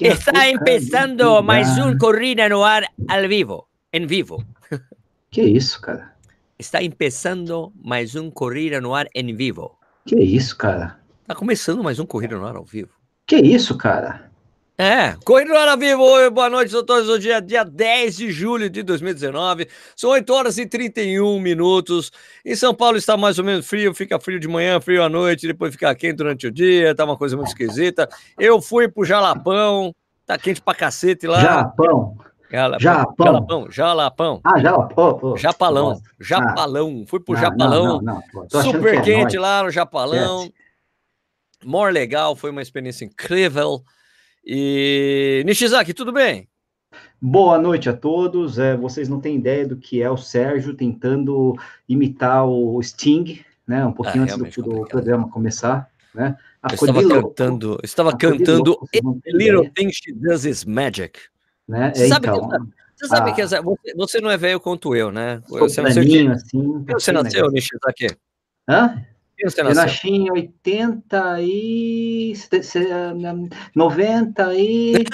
Está começando mais um Corrida no Ar ao vivo, em vivo. Que isso, cara? Está começando mais um Corrida no Ar em vivo. Que isso, cara? Está começando mais um Corrida no Ar ao vivo. Que isso, cara? É, Corrida ao vivo, Oi, boa noite a todos. Hoje é dia 10 de julho de 2019, são 8 horas e 31 minutos. Em São Paulo está mais ou menos frio, fica frio de manhã, frio à noite, depois fica quente durante o dia, tá uma coisa muito esquisita. Eu fui pro Jalapão, tá quente pra cacete lá. Jalapão? Jalapão. Jalapão. Jalapão. Ah, Jalapão. Japalão. Nossa. Japalão. Fui pro não, Japalão. Não, não, Super que é quente lá no Japalão. More legal, foi uma experiência incrível. E Nishizaki, tudo bem? Boa noite a todos. É, vocês não têm ideia do que é o Sérgio tentando imitar o Sting, né? Um pouquinho ah, antes do, do, programa começar, né? Eu estava cantando, estava cantando Little Thing She Does Is Magic. Né? É, sabe então, que, você sabe que você, você, não é velho quanto eu, né? Você nasceu, de, assim, você nasceu, Nishizaki? Hã? Eu nasci em 80 e. 90 e.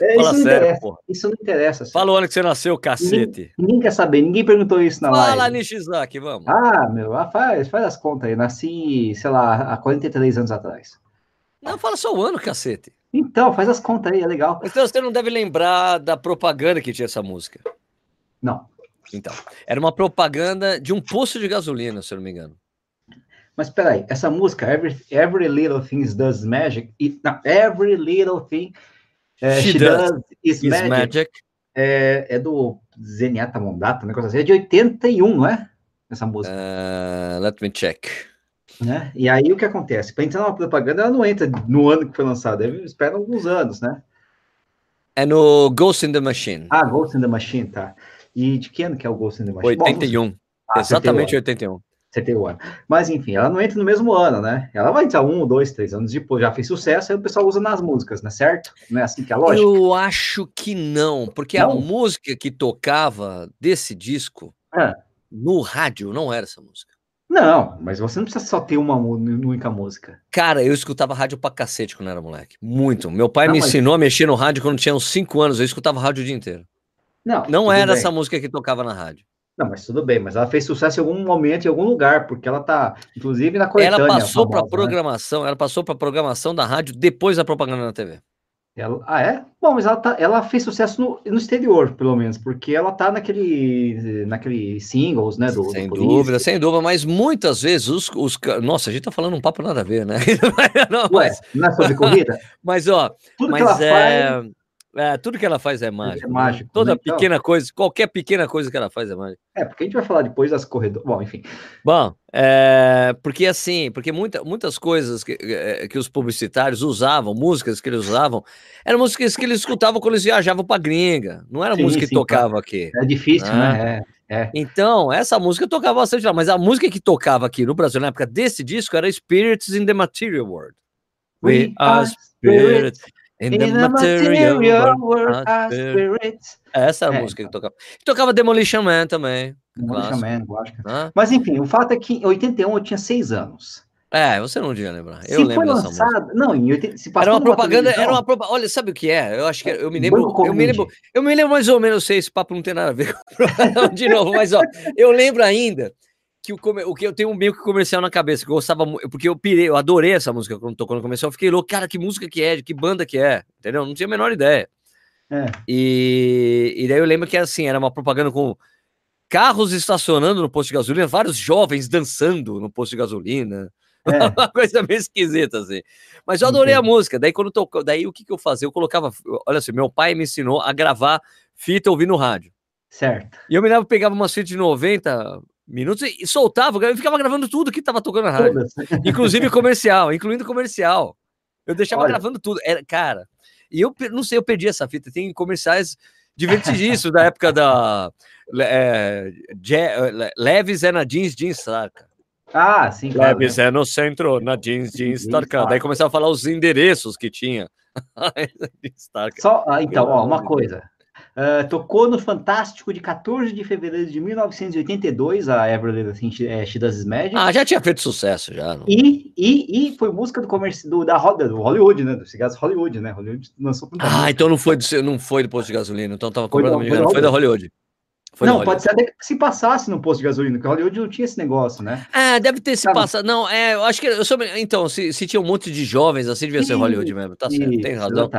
é, isso, não sério, isso não interessa. Fala o ano que você nasceu, cacete. Ninguém, ninguém quer saber, ninguém perguntou isso na Fala, live. Fala, Nishizaki, vamos. Ah, meu, ah, faz, faz as contas aí. Nasci, sei lá, há 43 anos atrás. Não, fala só o ano, cacete. Então, faz as contas aí, é legal. Então você não deve lembrar da propaganda que tinha essa música. Não. Então, era uma propaganda de um posto de gasolina, se eu não me engano. Mas peraí, essa música, Every, Every Little Thing Does Magic, e, não, Every Little Thing uh, She, she does, does, Is, Magic, magic. É, é, do Zenyatta Mondato, um negócio assim, é de 81, não é? Essa música. Uh, let me check. Né? E aí o que acontece? Para entrar numa propaganda, ela não entra no ano que foi lançada, espera alguns anos, né? É no Ghost in the Machine. Ah, Ghost in the Machine, tá. E de que ano que é o Ghost in the Machine? 81. Bom, ah, Exatamente 81. 71 Mas enfim, ela não entra no mesmo ano, né? Ela vai entrar um, dois, três anos depois, já fez sucesso, aí o pessoal usa nas músicas, né? Certo? Não é assim que é a lógica? Eu acho que não, porque não? a música que tocava desse disco é. no rádio não era essa música. Não, mas você não precisa só ter uma única música. Cara, eu escutava rádio pra cacete quando era moleque. Muito. Meu pai não, me mas... ensinou a mexer no rádio quando tinha uns 5 anos. Eu escutava rádio o dia inteiro. Não, não era bem. essa música que tocava na rádio. Não, mas tudo bem, mas ela fez sucesso em algum momento, em algum lugar, porque ela tá, inclusive, na coletânea. Ela passou para né? programação, né? ela passou para programação da rádio depois da propaganda na TV. Ela, ah, é? Bom, mas ela, tá, ela fez sucesso no, no exterior, pelo menos, porque ela tá naquele, naquele singles, né? Do, sem do dúvida, sem dúvida, mas muitas vezes os, os. Nossa, a gente tá falando um papo nada a ver, né? não, mas, Ué, não é sobre corrida? mas, ó, Tudo mas que ela é. Faz é, tudo que ela faz é mágico. É né? mágico. Toda né? Então pequena coisa, qualquer pequena coisa que ela faz é mágico. É, porque a gente vai falar depois das corredoras. Bom, enfim. Bom, é, porque assim, porque muita, muitas coisas que, é, que os publicitários usavam, músicas que eles usavam, eram músicas que eles escutavam quando eles viajavam para gringa. Não era sim, música sim, que tocava aqui. É difícil, né? né? É, é. Então, essa música tocava bastante lá, mas a música que tocava aqui no Brasil na época desse disco era Spirits in the Material World. We, We are spirits. In, the, material, material world, world spirits. Essa é a é, música que tocava. E tocava Demolition Man também. Demolition Man, lógico. Mas enfim, o fato é que em 81 eu tinha seis anos. É, você não devia lembrar. Eu se lembro foi lançado, não, em 80, se era uma propaganda, era uma propaganda. Olha, sabe o que é? Eu acho que eu me lembro, eu me lembro, eu me lembro mais ou menos, sei, esse papo não tem nada a ver com de novo, mas ó, eu lembro ainda que o, o que eu tenho meio que comercial na cabeça, que eu gostava porque eu pirei, eu adorei essa música quando tocou no comercial, eu fiquei louco, cara, que música que é, de que banda que é, entendeu? Não tinha a menor ideia. É. E, e daí eu lembro que assim, era uma propaganda com carros estacionando no posto de gasolina, vários jovens dançando no posto de gasolina. É. uma coisa meio esquisita, assim. Mas eu adorei Entendi. a música. Daí, quando tocou, daí o que, que eu fazia? Eu colocava. Olha assim, meu pai me ensinou a gravar fita ouvindo rádio. Certo. E eu me lembro, pegava umas fitas de 90, minutos e soltava, eu ficava gravando tudo que estava tocando na rádio, inclusive comercial, incluindo comercial. Eu deixava Olha. gravando tudo, era cara. E eu não sei, eu perdi essa fita. Tem comerciais divertidíssimos da época da é, Leves é na jeans jeans saca. Ah, sim, claro. Leves né? é no centro, na jeans jeans Stark. Daí começava a falar os endereços que tinha. Só, ah, então, ó, uma coisa. Uh, tocou no Fantástico de 14 de fevereiro de 1982, a Everly assim, é, She Does Magic. Ah, já tinha feito sucesso, já. Não... E, e, e foi música do comércio do, da roda, do Hollywood, né? Do cigarros Hollywood, né? Hollywood lançou Ah, então não foi, do, não foi do posto de gasolina, então tava completamente foi, foi, foi da Hollywood. Foi não, pode ser até que se passasse no posto de gasolina, porque Hollywood não tinha esse negócio, né? É, deve ter se passado. Não, é, eu acho que. Eu soube, então, se, se tinha um monte de jovens, assim devia ser Hollywood mesmo. Tá certo, tem razão.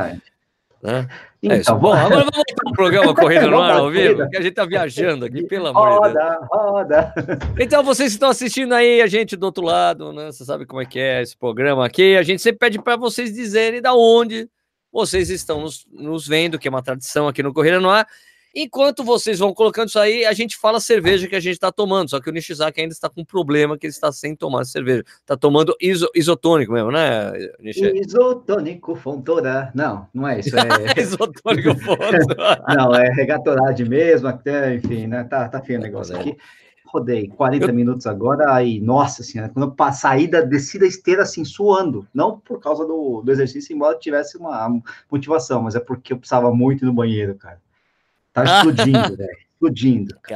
Né? Então, é isso. Bom, agora vamos voltar pro programa Corrida no Ar ao vivo, que a gente tá viajando aqui, pelo amor roda, de Deus. Roda, Então, vocês que estão assistindo aí, a gente do outro lado, né? Você sabe como é que é esse programa aqui. A gente sempre pede para vocês dizerem da onde vocês estão nos, nos vendo, que é uma tradição aqui no Corrida no Ar. Enquanto vocês vão colocando isso aí, a gente fala a cerveja que a gente está tomando. Só que o Nishizaki ainda está com um problema que ele está sem tomar cerveja. Está tomando iso, isotônico mesmo, né, Nishi? Isotônico Fontoura. Não, não é isso. É... isotônico Fontoura. não, é regatorade mesmo, até, enfim, né? Tá, tá feio o negócio aqui. Rodei 40 eu... minutos agora, aí, nossa senhora, quando eu saí da descida esteira assim, suando. Não por causa do, do exercício, embora tivesse uma motivação, mas é porque eu precisava muito no banheiro, cara. Tá explodindo, velho.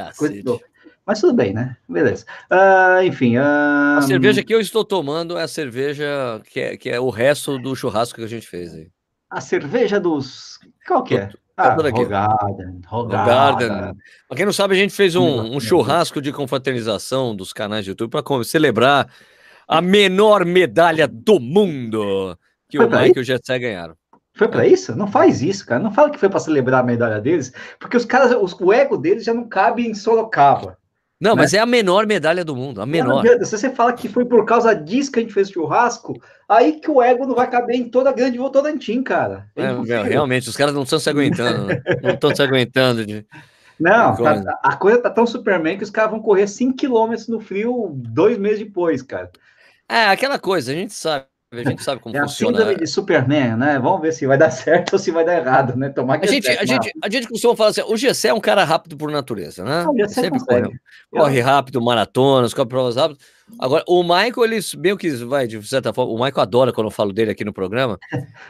Explodindo. Mas tudo bem, né? Beleza. Uh, enfim. Uh... A cerveja que eu estou tomando é a cerveja que é, que é o resto do churrasco que a gente fez aí. A cerveja dos. Qual que é? Ah, Rogarden, Rogarden. Pra quem não sabe, a gente fez um, um churrasco de confraternização dos canais de YouTube para celebrar a menor medalha do mundo que Foi o Mike e o Jetsé ganharam. Foi para isso? Não faz isso, cara. Não fala que foi para celebrar a medalha deles, porque os caras, os, o ego deles já não cabe em Sorocaba. Não, né? mas é a menor medalha do mundo, a menor. se você fala que foi por causa disso que a gente fez o churrasco, aí que o ego não vai caber em toda a grande Votorantim, cara. É é, realmente, os caras não estão se aguentando, né? não estão se aguentando. De... Não, tá, a coisa tá tão Superman que os caras vão correr 5 km no frio dois meses depois, cara. É, aquela coisa, a gente sabe. A gente sabe como é funciona. A síndrome de Superman, né? Vamos ver se vai dar certo ou se vai dar errado, né? Tomar que a gente, a, gente, a gente costuma falar assim: o GC é um cara rápido por natureza, né? Não, Sempre corre, corre rápido, maratonas, corre provas rápidas. Agora, o Michael, ele meio que vai, de certa forma, o Michael adora quando eu falo dele aqui no programa,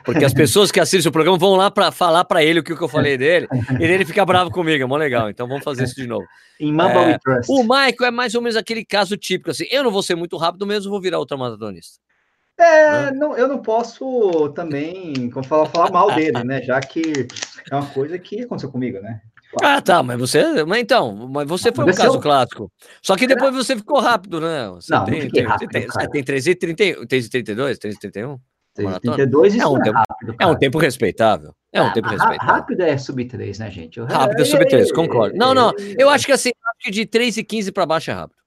porque as pessoas que assistem o programa vão lá para falar para ele o que, eu falei dele, e ele fica bravo comigo, é mó legal. Então vamos fazer isso de novo. Em Mamba é, O Michael é mais ou menos aquele caso típico, assim, eu não vou ser muito rápido mesmo, vou virar ultramaratonista. É, né? não, eu não posso também como falar, falar mal dele, né? Já que é uma coisa que aconteceu comigo, né? Ah, tá, mas você. Mas então, mas você foi um caso eu... clássico. Só que depois você ficou rápido, né? Você não, tem, não tem, rápido, tem, você tem 3,32, 3,31? 32 é um, é tempo, rápido, é um tempo respeitável. É um ah, tempo respeitável. Rápido é sub 3, né, gente? Rápido é sub 3, concordo. Não, não. Eu acho que assim, acho que de 3 e 15 para baixo é rápido.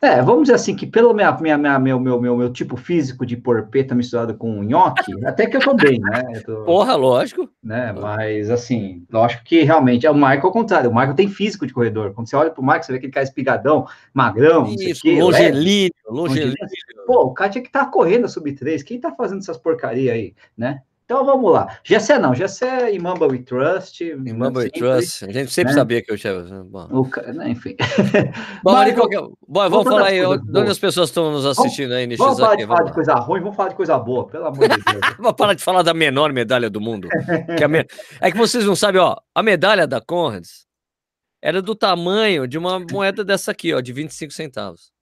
É, vamos dizer assim, que pelo minha, minha, minha, meu, meu, meu, meu tipo físico de porpeta misturado com nhoque, até que eu tô bem, né? Tô, Porra, lógico. Né? Mas, assim, lógico que realmente é o Michael ao contrário. O Michael tem físico de corredor. Quando você olha pro Michael, você vê aquele cara espigadão, magrão, Isso, longelíneo, longelíneo. Pô, o cara tinha que estar tá correndo a sub-3. Quem tá fazendo essas porcaria aí, né? Então vamos lá. Gessé não, Gessé e Mamba We Trust. Mamba We Trust. A gente sempre né? sabia que eu tinha. Bom. O, né, enfim. Bom, Mas, qualquer... Bom vamos falar aí onde as pessoas estão nos assistindo vamos, aí, Nishizaki. Vamos falar de, falar de coisa ruim, vamos falar de coisa boa, pelo amor de Deus. vamos parar de falar da menor medalha do mundo. Que me... É que vocês não sabem, ó, a medalha da Conrads era do tamanho de uma moeda dessa aqui, ó, de 25 centavos.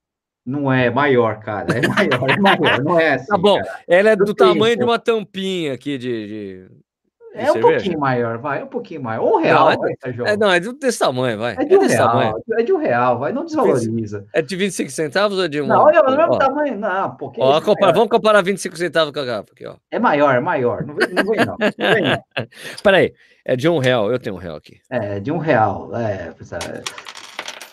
Não é maior, cara. É maior, é maior. Não é assim, Tá bom. Cara. Ela é do Eu tamanho tenho, de uma tampinha aqui de. de, de é um pouquinho maior, vai. É um pouquinho maior. Um real, não, é, vai, é, não, é desse tamanho, vai. É de um é real. Tamanho. É de um real, vai. Não desvaloriza. É de 25 centavos ou de um. Não, olha, no mesmo tamanho, não. Um pouquinho. Ó, compara, vamos comparar 25 centavos com a garrafa aqui, ó. É maior, é maior. Não vem, não vem, não, vem, não. Peraí. É de um real. Eu tenho um real aqui. É, de um real. É,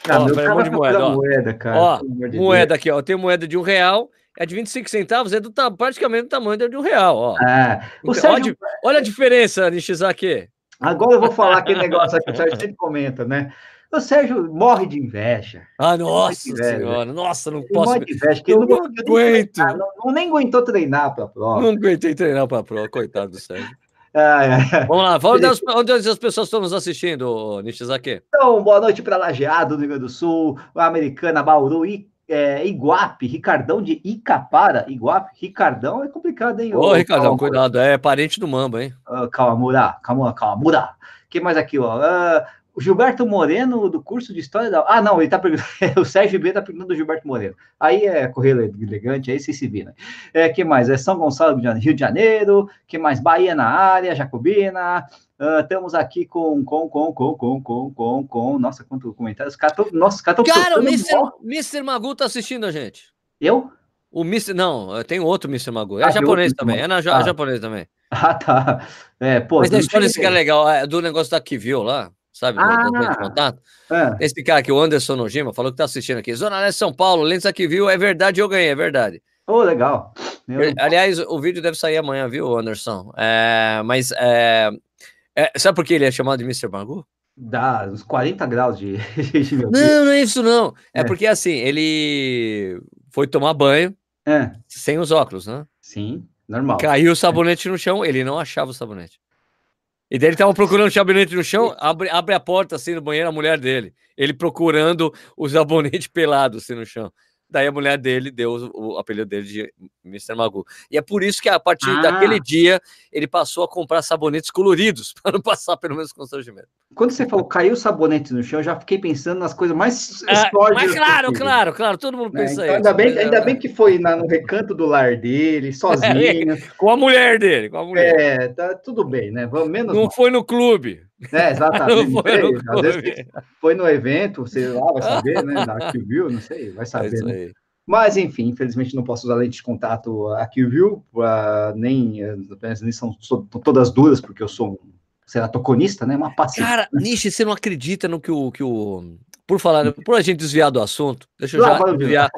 ah, ó, peraí, um de moeda, ó. moeda, cara. Ó, de moeda Deus. aqui, ó. Tem moeda de um real, é de 25 centavos, é do, praticamente do tamanho de um real, ó. É. Sérgio... olha, olha a diferença, Nishizaki. Agora eu vou falar aquele negócio aqui que o Sérgio sempre comenta, né? O Sérgio morre de inveja. Ah, nossa inveja. senhora, nossa, não posso. Morre de inveja, eu, eu não, aguento. Não, não, nem aguentou treinar para a prova. Não aguentei treinar para a prova, coitado do Sérgio. Vamos lá, onde, onde as pessoas estão nos assistindo, Nishizaki? Então, boa noite para Lajeado, no Rio Grande do Sul, Americana, Bauru e é, Iguape, Ricardão de Icapara, Iguape, Ricardão é complicado, hein? Ô, Ricardão, cuidado, é parente do Mamba, hein? Uh, Kawamura, Kawamura, Kawamura. que mais aqui, ó? Uh, o Gilberto Moreno, do curso de História da... Ah, não, ele tá perguntando... o Sérgio B tá perguntando do Gilberto Moreno. Aí é Correio Elegante, aí você se vira. Né? É, que mais? É São Gonçalo, Rio de Janeiro. que mais? Bahia na área, Jacobina. Uh, estamos aqui com, com, com, com, com, com, com, com... Nossa, quanto comentários. Cara, tô, nossa, cara, cara o Mr. Mr. Magu tá assistindo a gente. Eu? O Mr. Não, tem outro Mr. Magu. É ah, japonês também. É na, ah. japonês também. Ah, tá. É, pô, Mas a história cara é legal, é do negócio da Kivio lá sabe? Ah, do, contato. É. Esse cara aqui, o Anderson Nojima, falou que tá assistindo aqui. Zona Leste São Paulo, Lentes aqui viu, é verdade, eu ganhei, é verdade. Oh, legal. Eu... Aliás, o vídeo deve sair amanhã, viu, Anderson? É, mas é, é, sabe por que ele é chamado de Mr. Magoo? Dá uns 40 graus de. não, não é isso, não. É, é, porque assim, ele foi tomar banho é. sem os óculos, né? Sim, normal. Caiu o sabonete no chão, ele não achava o sabonete. E daí ele tava procurando o sabonete no chão, abre, abre a porta assim no banheiro, a mulher dele. Ele procurando o sabonete pelado assim no chão. Daí a mulher dele deu o, apelido dele de Mr. Magoo. E é por isso que a partir ah. daquele dia ele passou a comprar sabonetes coloridos, para não passar pelo mesmo constrangimento. Quando você falou caiu sabonete no chão, eu já fiquei pensando nas coisas mais é, Mas claro, possível. claro, claro, todo mundo né, pensa então, isso. Ainda bem, ainda bem que foi na, no recanto do lar dele, sozinho. com a mulher dele, com a mulher. É, tá tudo bem, né? Menos. Não mal. foi no clube. É, exatamente. Não foi, no Às vezes foi no evento, você lá vai saber, né? Da viu, não sei, vai é saber. É né? Mas, enfim, infelizmente não posso usar lente de contato aqui, viu? Uh, nem, nem são, todas duras, porque eu sou um ceratoconista, né? Uma paciência. Cara, Nishi, você não acredita no que o, que o. Por falar, por a gente desviar do assunto, deixa eu já desviar,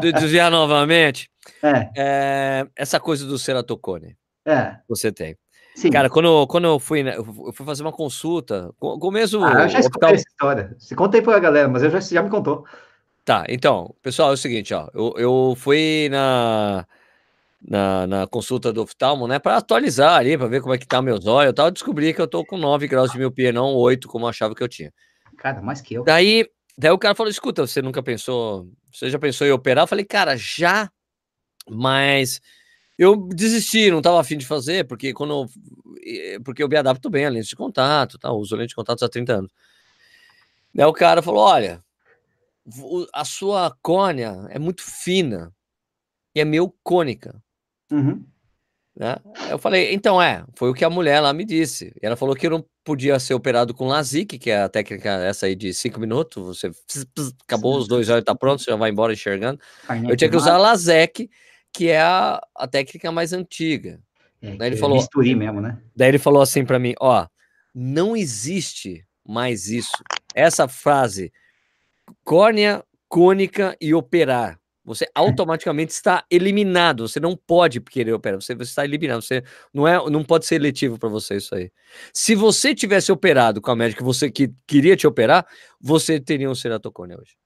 desviar novamente. É. É, essa coisa do ceratocone. É. Você tem. Sim. Cara, quando, quando eu fui, né, eu fui fazer uma consulta, com, com mesmo. Ah, eu já escutei essa história. Se contei pra galera, mas eu já, já me contou. Tá, então, pessoal, é o seguinte, ó, eu, eu fui na, na, na consulta do oftalmo, né, para atualizar ali, para ver como é que tá meus olhos e tal, eu descobri que eu tô com 9 graus de miopia, não 8, como eu achava que eu tinha. Cara, mais que eu. Daí, daí o cara falou, escuta, você nunca pensou, você já pensou em operar? Eu falei, cara, já, mas eu desisti, não tava afim de fazer, porque quando, porque eu me adapto bem a lente de contato, tá, uso lente de contato há 30 anos. Daí o cara falou, olha a sua córnea é muito fina e é meio cônica. Uhum. Né? Eu falei, então é, foi o que a mulher lá me disse. E ela falou que eu não podia ser operado com LASIK, que é a técnica essa aí de cinco minutos, você pss, pss, acabou Sim. os dois olhos, tá pronto, você já vai embora enxergando. Eu tinha que usar a LASEC, que é a, a técnica mais antiga. É, daí ele é falou, bisturi mesmo, né? Daí ele falou assim para mim, ó, não existe mais isso. Essa frase córnea, cônica e operar. Você automaticamente está eliminado. Você não pode querer operar. Você, você está eliminado. Você não é, não pode ser eletivo para você isso aí. Se você tivesse operado com a médica que você que queria te operar, você teria um ceratocônia hoje.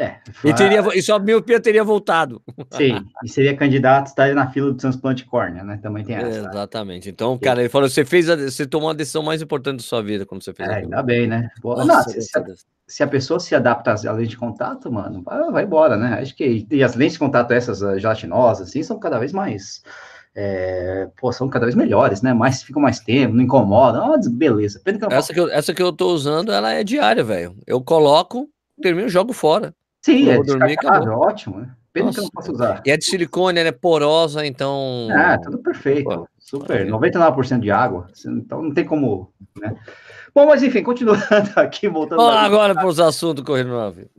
É, e, teria, e sua miopia teria voltado. Sim, e seria candidato, estaria na fila do transplante córnea, né? Também tem essa. Exatamente. Então, cara, ele falou: você fez a, você tomou a decisão mais importante da sua vida quando você fez. É, ainda bem, né? Nossa, não, se, se, a, se, a, pessoa se adapta às lentes de contato, mano, vai, vai embora, né? Acho que e as lentes de contato, essas gelatinosas, assim, são cada vez mais. É, pô, são cada vez melhores, né? Mais ficam mais tempo, não incomodam. Oh, beleza. Que essa, que eu, essa que eu tô usando, ela é diária, velho. Eu coloco, termino jogo fora. Sim, é dormir, ótimo, né? Pena Nossa, que eu não posso usar. E é de silicone, ela é porosa, então. Ah, tudo perfeito. Pô, super. 99% de água. Então não tem como. Né? Bom, mas enfim, continuando aqui, voltando. Vamos agora para os assuntos correndo.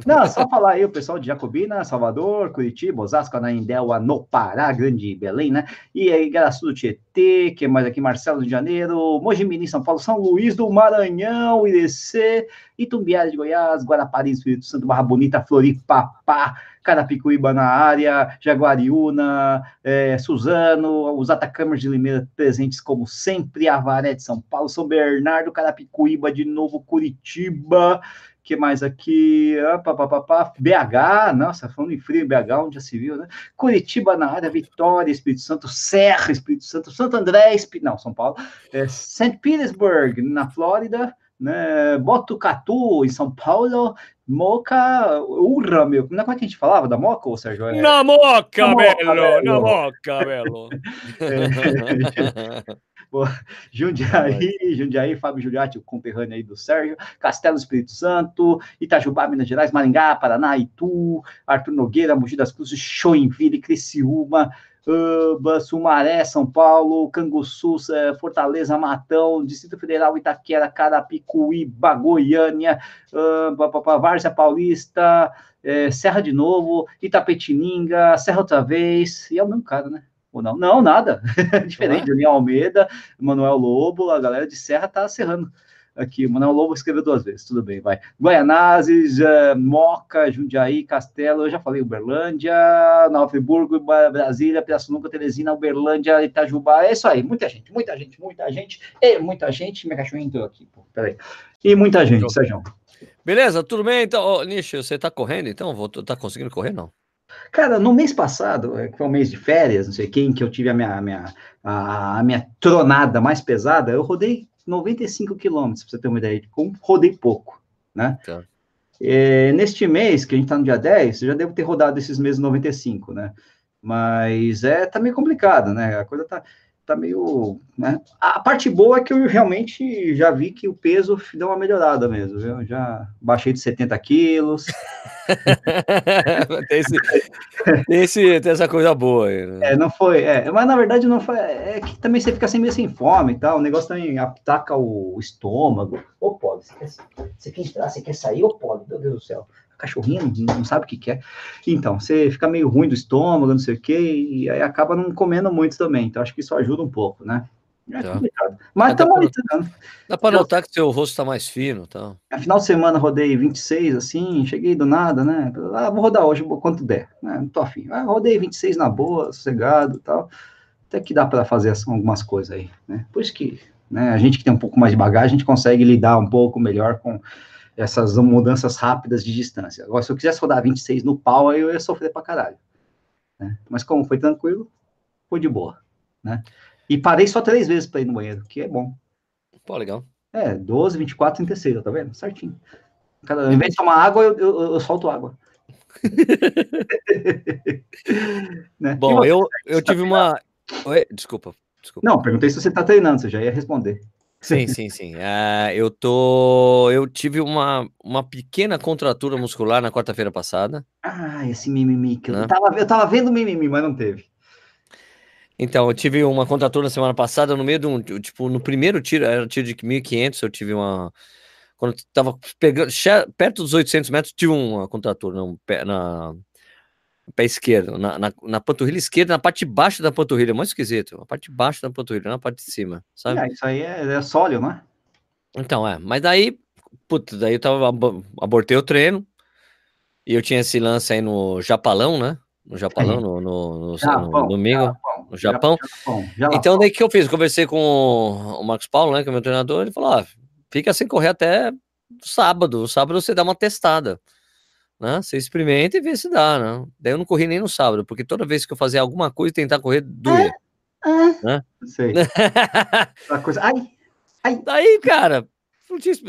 Não, só falar aí o pessoal de Jacobina, Salvador, Curitiba, Osasco, Anaindel, no Pará, Grande Belém, né? E aí, Garaçu do Tietê, que mais aqui, Marcelo de Janeiro, Mojimirim, São Paulo, São Luís do Maranhão, IDC, Itumbiara de Goiás, Guarapari, Espírito Santo, Barra Bonita, Floripapá, Carapicuíba na área, Jaguariúna, é, Suzano, os Atacamers de Limeira presentes como sempre, Avaré de São Paulo, São Bernardo, Carapicuíba, de novo Curitiba, que mais aqui? Ah, pá, pá. BH, nossa, falando em frio, BH, onde já se viu, né? Curitiba na área, Vitória, Espírito Santo, Serra, Espírito Santo, Santo André, Espí... não, São Paulo, é, St. Petersburg, na Flórida, né? Botucatu, em São Paulo, Moca, Urra, meu. Não é como é que a gente falava da Moca, ou Sérgio? É... Na Moca, na Belo, na Moca, Belo. É. Jundiaí, Jundiaí, Fábio Juliati, o conterrâneo aí do Sérgio, Castelo Espírito Santo, Itajubá, Minas Gerais, Maringá, Paraná, Itu, Arthur Nogueira, Mogi das Cruzes, Joinville, Criciúma, uh, Sumaré, São Paulo, Canguçu, eh, Fortaleza, Matão, Distrito Federal, Itaquera, Carapicuíba, Goiânia, uh, Várzea Paulista, eh, Serra de Novo, Itapetininga, Serra outra vez, e é o mesmo cara, né? Ou não? Não, nada. Diferente. Uhum. Almeida, Manuel Lobo, a galera de Serra tá serrando aqui. O Manuel Lobo escreveu duas vezes, tudo bem, vai. Guaianazes, uh, Moca, Jundiaí, Castelo, eu já falei Uberlândia, Nova Friburgo, Brasília, Pirassununga, Teresina, Uberlândia, Itajubá, é isso aí, muita gente, muita gente, muita gente, e muita gente, minha cachorrinha entrou aqui, pô, peraí. E muita gente, Sérgio. Beleza, tudo bem, então, oh, Nish, você tá correndo, então? Vou, tá conseguindo correr, não? Cara, no mês passado, é, que foi um mês de férias, não sei quem, que eu tive a minha, a minha, a minha tronada mais pesada, eu rodei 95 quilômetros, para você ter uma ideia, como rodei pouco, né? Tá. É, neste mês, que a gente está no dia 10, eu já devo ter rodado esses meses 95, né? Mas é, tá meio complicado, né? A coisa tá, tá meio. Né? A parte boa é que eu realmente já vi que o peso deu uma melhorada mesmo. Eu já baixei de 70 quilos. tem, esse, tem, esse, tem, essa coisa boa aí, né? É, não foi. É, mas na verdade não foi. É que também você fica assim, meio sem fome e tal. O negócio também ataca o estômago. Ô, Poli, você quer, você quer entrar, você quer sair? Ô, Poli, meu Deus do céu cachorrinho, não sabe o que quer. Então, você fica meio ruim do estômago, não sei o quê, e aí acaba não comendo muito também. Então, acho que isso ajuda um pouco, né? É tá. complicado. Mas estamos monitorando. Dá para notar que seu rosto está mais fino. Tá? A final de semana rodei 26, assim, cheguei do nada, né? Ah, vou rodar hoje quanto der, né? Não tô afim. Ah, rodei 26 na boa, sossegado e tal. Até que dá para fazer algumas coisas aí, né? Por isso que né, a gente que tem um pouco mais de bagagem, a gente consegue lidar um pouco melhor com essas mudanças rápidas de distância. Agora, se eu quisesse rodar 26 no pau, aí eu ia sofrer pra caralho. Né? Mas como foi tranquilo, foi de boa, né? E parei só três vezes para ir no banheiro, que é bom. Pô, legal. É, 12, 24, 36, tá vendo? Certinho. Cada, ao invés de tomar água, eu, eu, eu solto água. né? Bom, eu, eu tive uma. Oi, desculpa, desculpa. Não, perguntei se você está treinando, você já ia responder. Sim, sim, sim. Uh, eu tô. Eu tive uma, uma pequena contratura muscular na quarta-feira passada. Ah, esse mimimi que né? eu tava, eu tava vendo mimimi, mas não teve. Então, eu tive uma contratura na semana passada no meio de um. Tipo, no primeiro tiro, era um tiro de 1.500, eu tive uma. Quando eu tava pegando, perto dos 800 metros, tive uma contratura na, pé esquerdo, na, na, na, panturrilha esquerda, na parte de baixo da panturrilha, muito esquisito, na parte de baixo da panturrilha, na parte de cima, sabe? É, isso aí é, é sólido, né? Então, é, mas daí, putz, daí eu tava, abortei o treino, e eu tinha esse lance aí no Japalão, né? No Japalão, no, no, no, Japão, no domingo, Japão, no Japão. Japão. Então, daí que eu fiz? Conversei com o Marcos Paulo, né, que é meu treinador, ele falou, ó, fica sem correr até sábado, sábado você dá uma testada né? Você experimenta e vê se dá, né? Daí eu não corri nem no sábado, porque toda vez que eu fazia alguma coisa, tentar correr, doía. Ah, ah, né? Sei. coisa... Ai, ai. Daí, cara,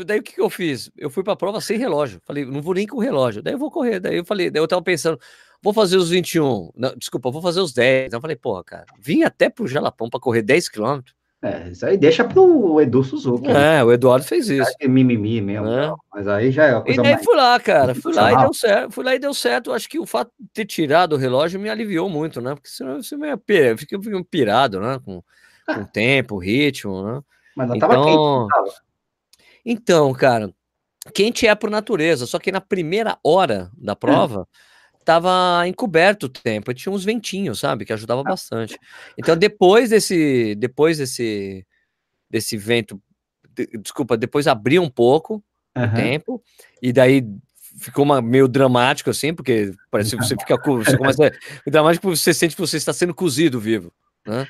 daí o que, que eu fiz? Eu fui pra prova sem relógio. Falei, não vou nem com relógio. Daí eu vou correr. Daí eu falei, daí eu tava pensando, vou fazer os 21. Não, desculpa, vou fazer os 10. Então eu falei, porra, cara, vim até pro Jalapão pra correr 10 quilômetros. É, isso aí deixa pro Edu Suzuki. Né? É, o Eduardo fez isso. É mimimi mesmo, é. mas aí já é coisa E daí mais... fui lá, cara, fui lá e deu certo, fui lá e deu certo. Acho que o fato de ter tirado o relógio me aliviou muito, né? Porque senão você meio fica pirado, né? Com, com tempo, ritmo, né? Mas não tava então... quente, tava. Então, cara, quente é por natureza, só que na primeira hora da prova. É tava encoberto o tempo, tinha uns ventinhos, sabe, que ajudava ah. bastante. Então depois desse, depois desse, desse vento, de, desculpa, depois abriu um pouco uhum. o tempo e daí ficou uma, meio dramático assim, porque parece que você fica, você começa, dramático você sente que você está sendo cozido vivo. Né?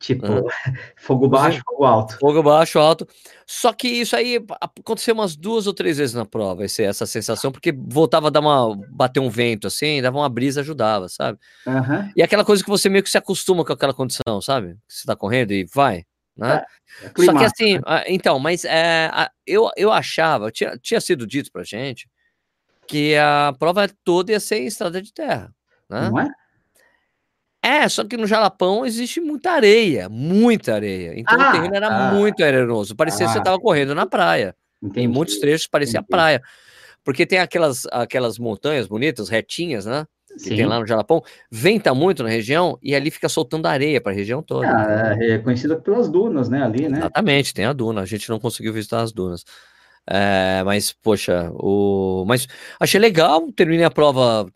Tipo, fogo baixo, fogo alto. Fogo baixo, alto. Só que isso aí aconteceu umas duas ou três vezes na prova, esse, essa sensação, porque voltava a dar uma. bater um vento assim, dava uma brisa, ajudava, sabe? Uhum. E aquela coisa que você meio que se acostuma com aquela condição, sabe? Que você tá correndo e vai. né? É, é Só que assim, né? então, mas é, eu, eu achava, tinha, tinha sido dito pra gente que a prova toda ia ser em estrada de terra, né? Não é? É, só que no Jalapão existe muita areia, muita areia. Então ah, o terreno era ah, muito arenoso. Parecia ah, que você estava correndo na praia. Entendi, em muitos trechos parecia entendi. praia. Porque tem aquelas, aquelas montanhas bonitas, retinhas, né? Que Sim. tem lá no Jalapão, venta muito na região e ali fica soltando areia para a região toda. Ah, é conhecida pelas dunas, né? Ali, né? Exatamente, tem a duna. A gente não conseguiu visitar as dunas. É, mas, poxa, o... mas achei legal, terminei a prova,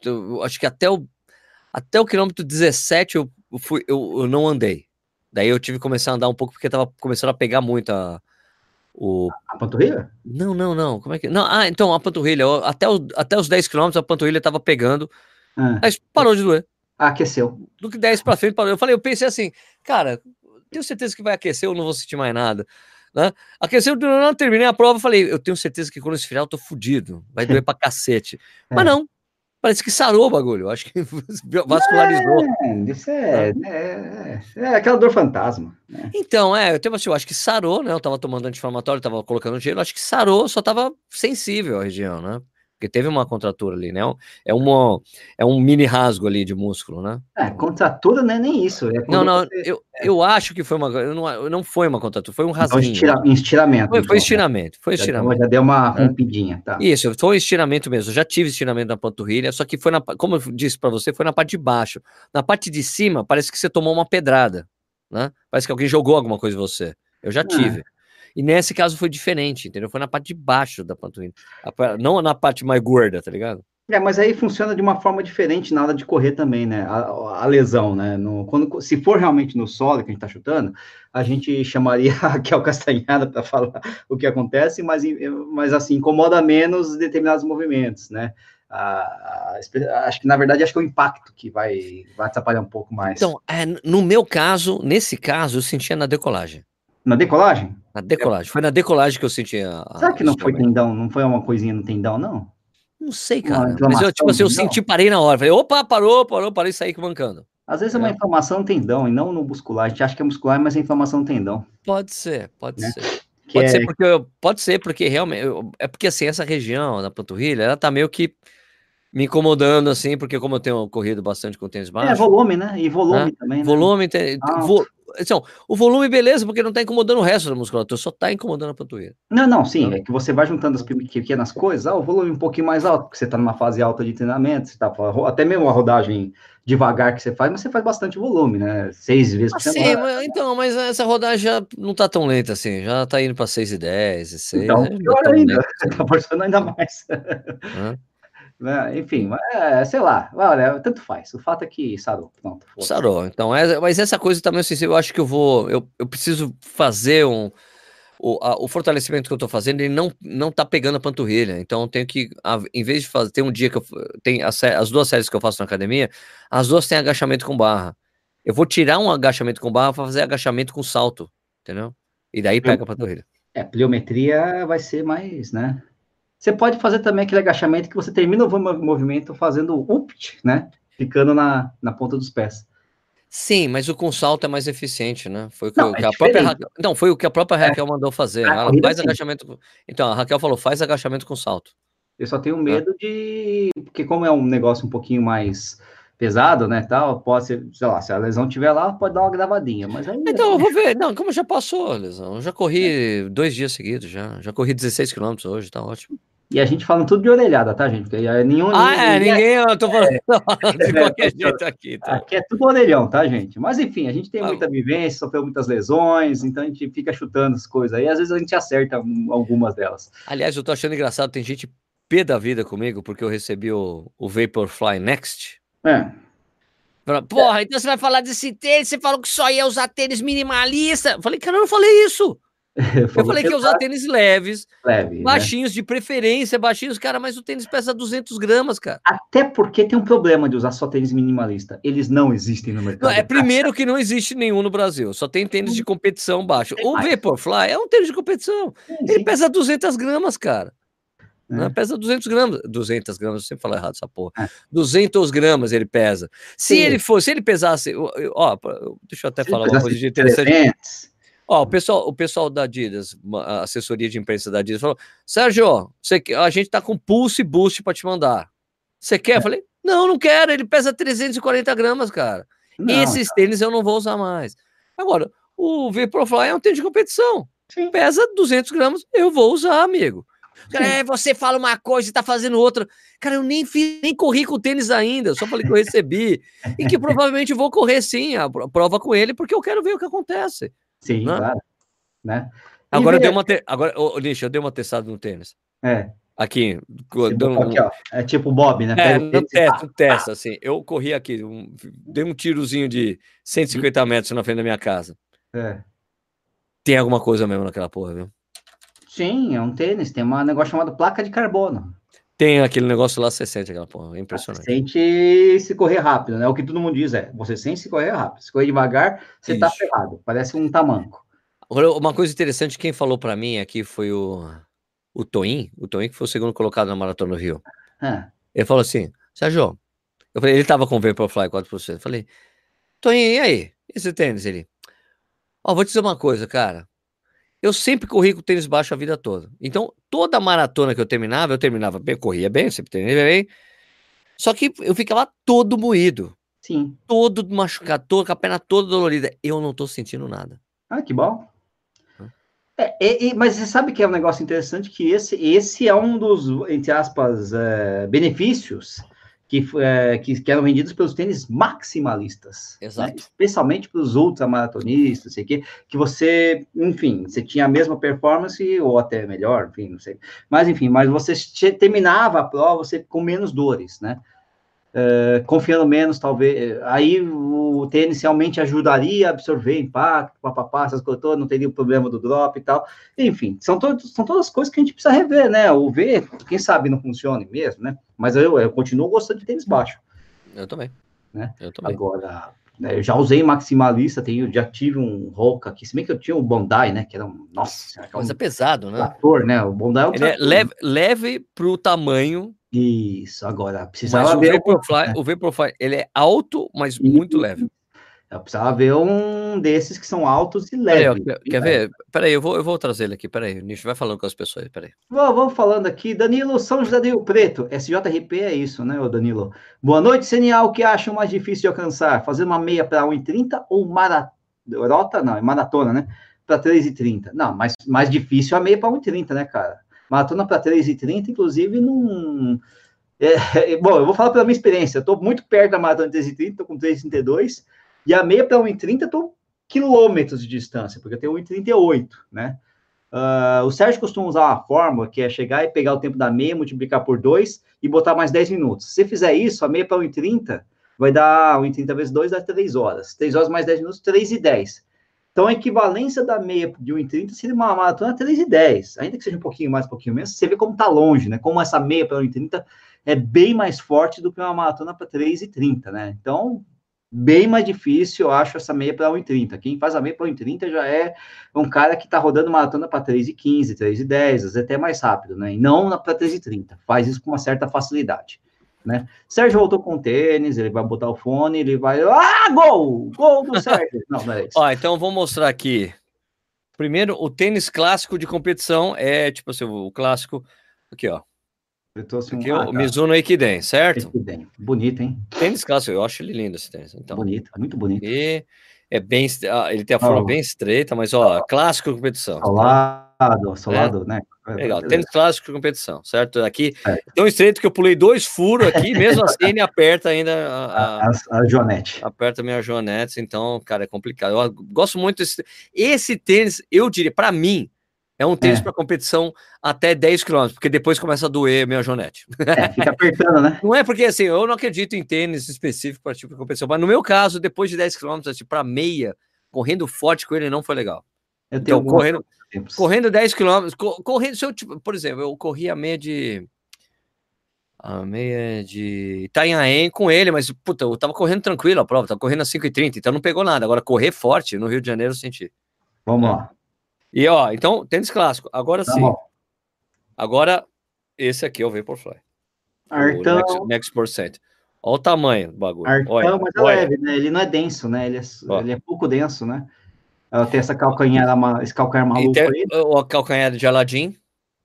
acho que até o até o quilômetro 17 eu, fui, eu, eu não andei. Daí eu tive que começar a andar um pouco porque tava começando a pegar muito a, o... a panturrilha? Não, não, não. Como é que. Não, ah, então a panturrilha. Até, o, até os 10 quilômetros a panturrilha tava pegando. Ah. Mas parou de doer. Ah, aqueceu. Do que 10 para frente parou. Eu falei, eu pensei assim, cara, tenho certeza que vai aquecer, eu não vou sentir mais nada. Né? Aqueceu, não terminei a prova, falei, eu tenho certeza que quando esfriar eu tô fudido, vai doer pra cacete. É. Mas não, Parece que sarou o bagulho. Acho que vascularizou. É, isso é, é, é, é, aquela dor fantasma. Né? Então, é, eu, tenho, assim, eu acho que sarou, né? Eu tava tomando anti-inflamatório, tava colocando gelo, acho que sarou, só tava sensível a região, né? Porque teve uma contratura ali, né? É, uma, é um mini rasgo ali de músculo, né? É, contratura não é nem isso. É não, não, você... eu, eu acho que foi uma. Não, não foi uma contratura, foi um rasguinho. Então, estira, estiramento. Foi, foi então, né? estiramento, foi estiramento. Já, já deu uma é. rompidinha, tá? Isso, foi um estiramento mesmo. Eu já tive estiramento na panturrilha, só que foi na. Como eu disse para você, foi na parte de baixo. Na parte de cima, parece que você tomou uma pedrada, né? Parece que alguém jogou alguma coisa em você. Eu já ah. tive. E nesse caso foi diferente, entendeu? Foi na parte de baixo da panturrilha, não na parte mais gorda, tá ligado? É, mas aí funciona de uma forma diferente na hora de correr também, né? A, a lesão, né? No, quando, se for realmente no solo que a gente tá chutando, a gente chamaria a Raquel Castanhada para falar o que acontece, mas, mas assim, incomoda menos determinados movimentos, né? acho que na verdade acho que é o impacto que vai, vai atrapalhar um pouco mais. Então, é, no meu caso, nesse caso, eu sentia na decolagem. Na decolagem? Na decolagem. Foi na decolagem que eu senti a. Será que não foi tendão? Não foi uma coisinha no tendão, não? Não sei, cara. Mas eu, tipo assim, eu senti, parei na hora. Falei, opa, parou, parou, parei e saí mancando. Às vezes é uma é. inflamação no tendão e não no muscular. A gente acha que é muscular, mas é inflamação no tendão. Pode ser, pode né? ser. Que pode é... ser porque pode ser porque realmente é porque assim essa região da panturrilha ela tá meio que me incomodando assim porque como eu tenho corrido bastante com tênis baixo. É volume, né? E volume né? também. Né? Volume, tem, vo, então, o volume, beleza, porque não está incomodando o resto da musculatura, só está incomodando a panturrilha. Não, não, sim, é que você vai juntando as pequenas coisas, ah, o volume um pouquinho mais alto, porque você está numa fase alta de treinamento, você tá, até mesmo a rodagem devagar que você faz, mas você faz bastante volume, né? Seis vezes por ah, semana. Sim, mas, então, mas essa rodagem já não está tão lenta assim, já está indo para 6 e 10, e 6. Então, pior ainda, você está forçando ainda mais. Né? Enfim, é, sei lá, olha, tanto faz. O fato é que sarou. Pronto. Sarou. Então, é, mas essa coisa também, eu acho que eu vou. Eu, eu preciso fazer um. O, a, o fortalecimento que eu estou fazendo, ele não, não tá pegando a panturrilha. Então, eu tenho que, a, em vez de fazer, tem um dia que eu. Tem as, as duas séries que eu faço na academia, as duas têm agachamento com barra. Eu vou tirar um agachamento com barra para fazer agachamento com salto, entendeu? E daí pega a panturrilha. É, pliometria vai ser mais, né? Você pode fazer também aquele agachamento que você termina o movimento fazendo o upt, né? Ficando na, na ponta dos pés. Sim, mas o com salto é mais eficiente, né? Foi o que, não, é que a própria Raquel, não, foi o que a própria é. Raquel é. mandou fazer. Ela faz sim. agachamento. Então, a Raquel falou: faz agachamento com salto. Eu só tenho medo de. Porque, como é um negócio um pouquinho mais pesado, né, tal, pode ser, sei lá, se a lesão tiver lá, pode dar uma gravadinha, mas aí... Então, eu vou ver, não, como já passou a lesão, eu já corri é. dois dias seguidos, já, já corri 16 quilômetros hoje, tá ótimo. E a gente fala tudo de orelhada, tá, gente? Porque nenhum, ah, é, ninguém, eu tô falando é, de qualquer jeito aqui. Tá? Aqui é tudo orelhão, tá, gente? Mas enfim, a gente tem ah, muita vivência, sofreu muitas lesões, então a gente fica chutando as coisas aí, às vezes a gente acerta algumas delas. Aliás, eu tô achando engraçado, tem gente pé da vida comigo, porque eu recebi o, o Vaporfly Next. É. Porra, então você vai falar desse tênis, você falou que só ia usar tênis minimalista. Eu falei, cara, eu não falei isso. Eu falei que ia usar tênis leves, Leve, né? baixinhos, né? de preferência, baixinhos, cara, mas o tênis pesa 200 gramas, cara. Até porque tem um problema de usar só tênis minimalista. Eles não existem no mercado. Não, é primeiro que não existe nenhum no Brasil. Só tem tênis de competição baixo. O Vaporfly é um tênis de competição. Ele pesa 200 gramas, cara. É. Né? Pesa 200 gramas. 200 gramas, sempre falo errado essa porra. É. 200 gramas ele pesa. Se Sim. ele fosse, se ele pesasse. Ó, deixa eu até se falar uma coisa de interessante. 300. Ó, o pessoal, o pessoal da Adidas, a assessoria de imprensa da Adidas, falou: Sérgio, você, a gente tá com Pulse Boost para te mandar. Você quer? Eu falei: não, não quero. Ele pesa 340 gramas, cara. Não, Esses tênis eu não vou usar mais. Agora, o V-Profly é um tênis de competição. Sim. Pesa 200 gramas, eu vou usar, amigo. Cara, é, você fala uma coisa e tá fazendo outra. Cara, eu nem fiz, nem corri com o tênis ainda, só falei que eu recebi. e que provavelmente vou correr sim, a prova com ele, porque eu quero ver o que acontece. Sim, né? claro. Né? Agora, eu dei uma te... Agora, oh, Nish, eu dei uma testada no tênis. É. Aqui, dando... aqui ó. é tipo Bob, né? É, no teste, testa, assim. Eu corri aqui, um, dei um tirozinho de 150 metros na frente da minha casa. É. Tem alguma coisa mesmo naquela porra, viu? Sim, é um tênis, tem um negócio chamado placa de carbono. Tem aquele negócio lá, você sente aquela porra, é impressionante. Você sente se correr rápido, né? O que todo mundo diz é, você sente se correr rápido. Se correr devagar, você tá Isso. tá ferrado, parece um tamanco. Agora, uma coisa interessante, quem falou para mim aqui foi o, o Toim, o Toim que foi o segundo colocado na Maratona do Rio. Ah. Ele falou assim, Sérgio, eu falei, ele tava com o Vaporfly 4%, eu falei, Toim, e aí? Esse tênis? Ele, ó, vou te dizer uma coisa, cara, eu sempre corri com tênis baixo a vida toda. Então, toda maratona que eu terminava, eu terminava bem, corria bem, sempre terminei bem. Só que eu ficava todo moído. Sim. Todo machucado, todo, com a perna toda dolorida. Eu não tô sentindo nada. Ah, que bom. É, é, é, mas você sabe que é um negócio interessante que esse, esse é um dos, entre aspas, é, benefícios que, é, que, que, eram vendidos pelos tênis maximalistas. Né? Exato. Né? Especialmente para os ultramaratonistas, sei que, que você, enfim, você tinha a mesma performance, ou até melhor, enfim, não sei. Mas, enfim, mas você terminava a prova você, com menos dores, né? Uh, confiando menos, talvez. Aí o tênis realmente ajudaria a absorver impacto, papapá, essas coisas todas, não teria o problema do drop e tal. Enfim, são, todos, são todas coisas que a gente precisa rever, né? O ver, quem sabe não funcione mesmo, né? Mas eu, eu continuo gostando de tênis baixo. Eu também. Né? Eu também. Agora, eu já usei maximalista, tenho, já tive um Roca aqui, se bem que eu tinha o Bondi, né? Que era um. Nossa, é um, pesado, né? Trator, né? O Bondi é um é leve, leve para o tamanho isso, agora precisava mas ver. O Vaporfly, né? o Vaporfly, ele é alto, mas e, muito leve. Eu precisava ver um desses que são altos e leves. Peraí, quer ver? Peraí, eu vou, eu vou trazer ele aqui. Peraí, o Nicho vai falando com as pessoas. Peraí. Vou, vamos falando aqui. Danilo São José do Rio Preto. SJRP é isso, né, Danilo? Boa noite, Senial. O que acham mais difícil de alcançar? Fazer uma meia para 1,30 ou maratona? Não, é maratona, né? Para 3,30. Não, mas mais difícil a meia para 1,30, né, cara? Maratona para 3,30, inclusive, não. É, bom, eu vou falar pela minha experiência. Eu estou muito perto da maratona de 3,30, estou com 3,32, e a meia para 1,30 estou quilômetros de distância, porque eu tenho 1,38, né? Uh, o Sérgio costuma usar uma fórmula que é chegar e pegar o tempo da meia, multiplicar por 2 e botar mais 10 minutos. Se fizer isso, a meia para 1,30 vai dar 1,30 vezes 2 dá 3 horas. 3 horas mais 10 minutos, 3 e 10. Então, a equivalência da meia de 1,30 seria uma maratona 3,10. Ainda que seja um pouquinho mais, um pouquinho menos, você vê como está longe, né? Como essa meia para 1,30 é bem mais forte do que uma maratona para 3,30, né? Então, bem mais difícil, eu acho, essa meia para 1,30. Quem faz a meia para 1,30 já é um cara que está rodando maratona para 3,15, 3,10, às vezes até mais rápido, né? E não para 3,30. Faz isso com uma certa facilidade né? Sérgio voltou com tênis, ele vai botar o fone, ele vai. Ah, gol! Gol do Sérgio! Não, não é isso. Ó, então vou mostrar aqui. Primeiro, o tênis clássico de competição é tipo assim, o clássico. Aqui, ó. Eu tô assim, aqui, ah, o. Mizuno Equiden, certo? Equiden. Bonito, hein? Tênis clássico, eu acho ele lindo esse tênis. Então, bonito, muito bonito. E é bem, ah, ele tem a forma oh. bem estreita, mas ó, clássico competição. Solado, solado, é. né? Legal, tênis clássico competição, certo? Aqui, é. tão estreito que eu pulei dois furos aqui, mesmo assim ele aperta ainda a, a, a, a Joanete. Aperta minha Joanete, então, cara, é complicado. Eu gosto muito desse. Esse tênis, eu diria, para mim, é um tênis é. para competição até 10 km, porque depois começa a doer minha Joanete. É, fica apertando, né? Não é porque assim, eu não acredito em tênis específico para tipo de competição, mas no meu caso, depois de 10 km, assim, para meia, correndo forte com ele não foi legal. Eu então, correndo, correndo 10 km, correndo, se eu, tipo, por exemplo, eu corri a meia de a meia de Itanhaém com ele, mas puta, eu tava correndo tranquilo a prova, tava correndo a 5h30, então não pegou nada. Agora, correr forte no Rio de Janeiro eu senti. Vamos lá. E ó, então, tênis clássico. Agora tá sim. Bom. Agora, esse aqui é o Vaporfly. Artão. Next, next percent. Olha o tamanho do bagulho. Artão, olha, mas é olha. leve, né? Ele não é denso, né? Ele é, ele é pouco denso, né? Ela tem essa calcanhar, esse calcanhar maluco tem, aí. O calcanhar de Aladdin,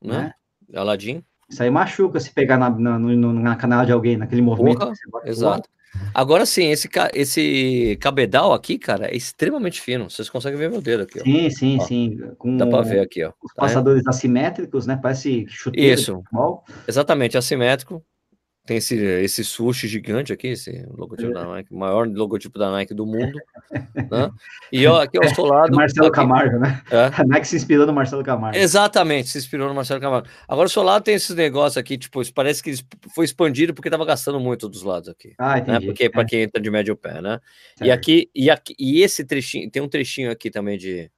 né? É. Aladdin. Isso aí machuca se pegar na, na, no, na canal de alguém, naquele movimento. Porra, exato. Agora sim, esse, esse cabedal aqui, cara, é extremamente fino. Vocês conseguem ver meu dedo aqui. Ó. Sim, sim, ó. sim. Com Dá para ver aqui, ó. Os tá passadores assimétricos, né? Parece chuteiro. Isso. Exatamente, assimétrico. Tem esse, esse sushi gigante aqui, esse logotipo é. da Nike, maior logotipo da Nike do mundo. né? E ó, aqui ao seu lado. Marcelo aqui, Camargo, né? É. A Nike se inspirou no Marcelo Camargo. Exatamente, se inspirou no Marcelo Camargo. Agora, ao seu lado tem esses negócios aqui, tipo, parece que foi expandido porque estava gastando muito dos lados aqui. Ah, entendi. Né? Porque é. para quem entra de médio pé, né? E aqui, e aqui, e esse trechinho, tem um trechinho aqui também de,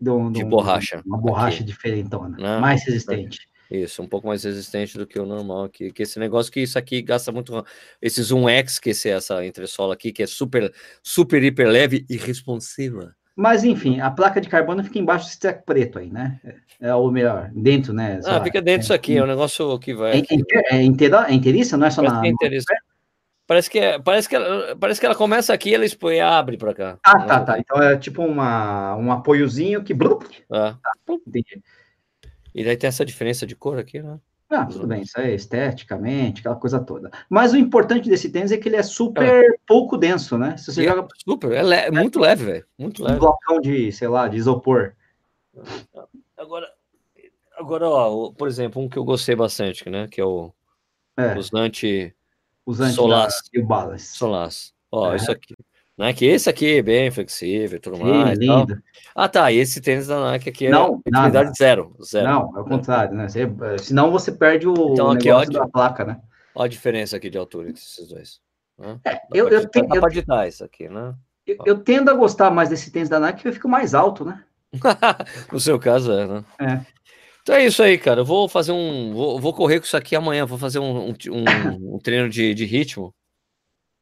do, de borracha. Uma borracha aqui, diferentona, né? mais resistente. Isso, um pouco mais resistente do que o normal aqui. Que esse negócio que isso aqui gasta muito. Esse Zoom X, que esse, essa entressola aqui, que é super, super, hiper leve e responsiva. Mas, enfim, a placa de carbono fica embaixo desse treco preto aí, né? É o melhor, dentro, né? ah, lá, fica dentro disso aqui, é um negócio que vai. É, é, é, inteira, é inteiriça, não é só parece na. Que é. Parece que, é, parece, que ela, parece que ela começa aqui ela expõe, abre para cá. Ah, tá, tá. Então é tipo uma, um apoiozinho que. Ah. Tá, entendi. E daí tem essa diferença de cor aqui, né? Ah, tudo bem, isso é esteticamente, aquela coisa toda. Mas o importante desse tênis é que ele é super é. pouco denso, né? Se você é joga. É super, é, le é muito leve, velho. Muito leve. Um blocão de, sei lá, de isopor. Agora, agora ó, por exemplo, um que eu gostei bastante, né? Que é o é. Usante. Usante Solas. e o Balas. Solas. Ó, é. isso aqui. Né? Que esse aqui é bem flexível e tudo Sim, mais. Ah, tá. E esse tênis da Nike aqui é não, utilidade zero, zero. Não, é o contrário, né? Você, senão você perde o então, aqui, ó, da placa, né? Olha a diferença aqui de altura entre esses dois. Né? É, eu, eu, tenho, isso aqui, né? Eu, eu, tendo a gostar mais desse tênis da Nike, porque eu fico mais alto, né? no seu caso, é, né? É. Então é isso aí, cara. Eu vou fazer um. Vou, vou correr com isso aqui amanhã. Vou fazer um, um, um treino de, de ritmo.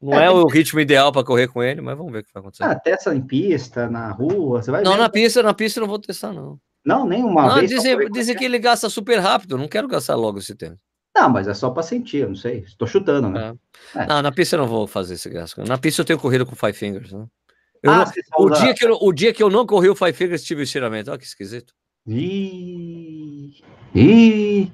Não é, é o ritmo ideal para correr com ele, mas vamos ver o que vai acontecer. Ah, testa em pista, na rua, você vai Não, ver. na pista, na pista eu não vou testar, não. Não, nem uma não, vez. Dizem, dizem que ele gasta super rápido, não quero gastar logo esse tempo. Não, mas é só para sentir, não sei. Estou chutando, né? É. É. Não, na pista eu não vou fazer esse gasto. Na pista eu tenho corrido com Five Fingers, né? Ah, não, o, dia que eu, o dia que eu não corri o Five Fingers, tive o estiramento. Olha que esquisito. Ih, ih.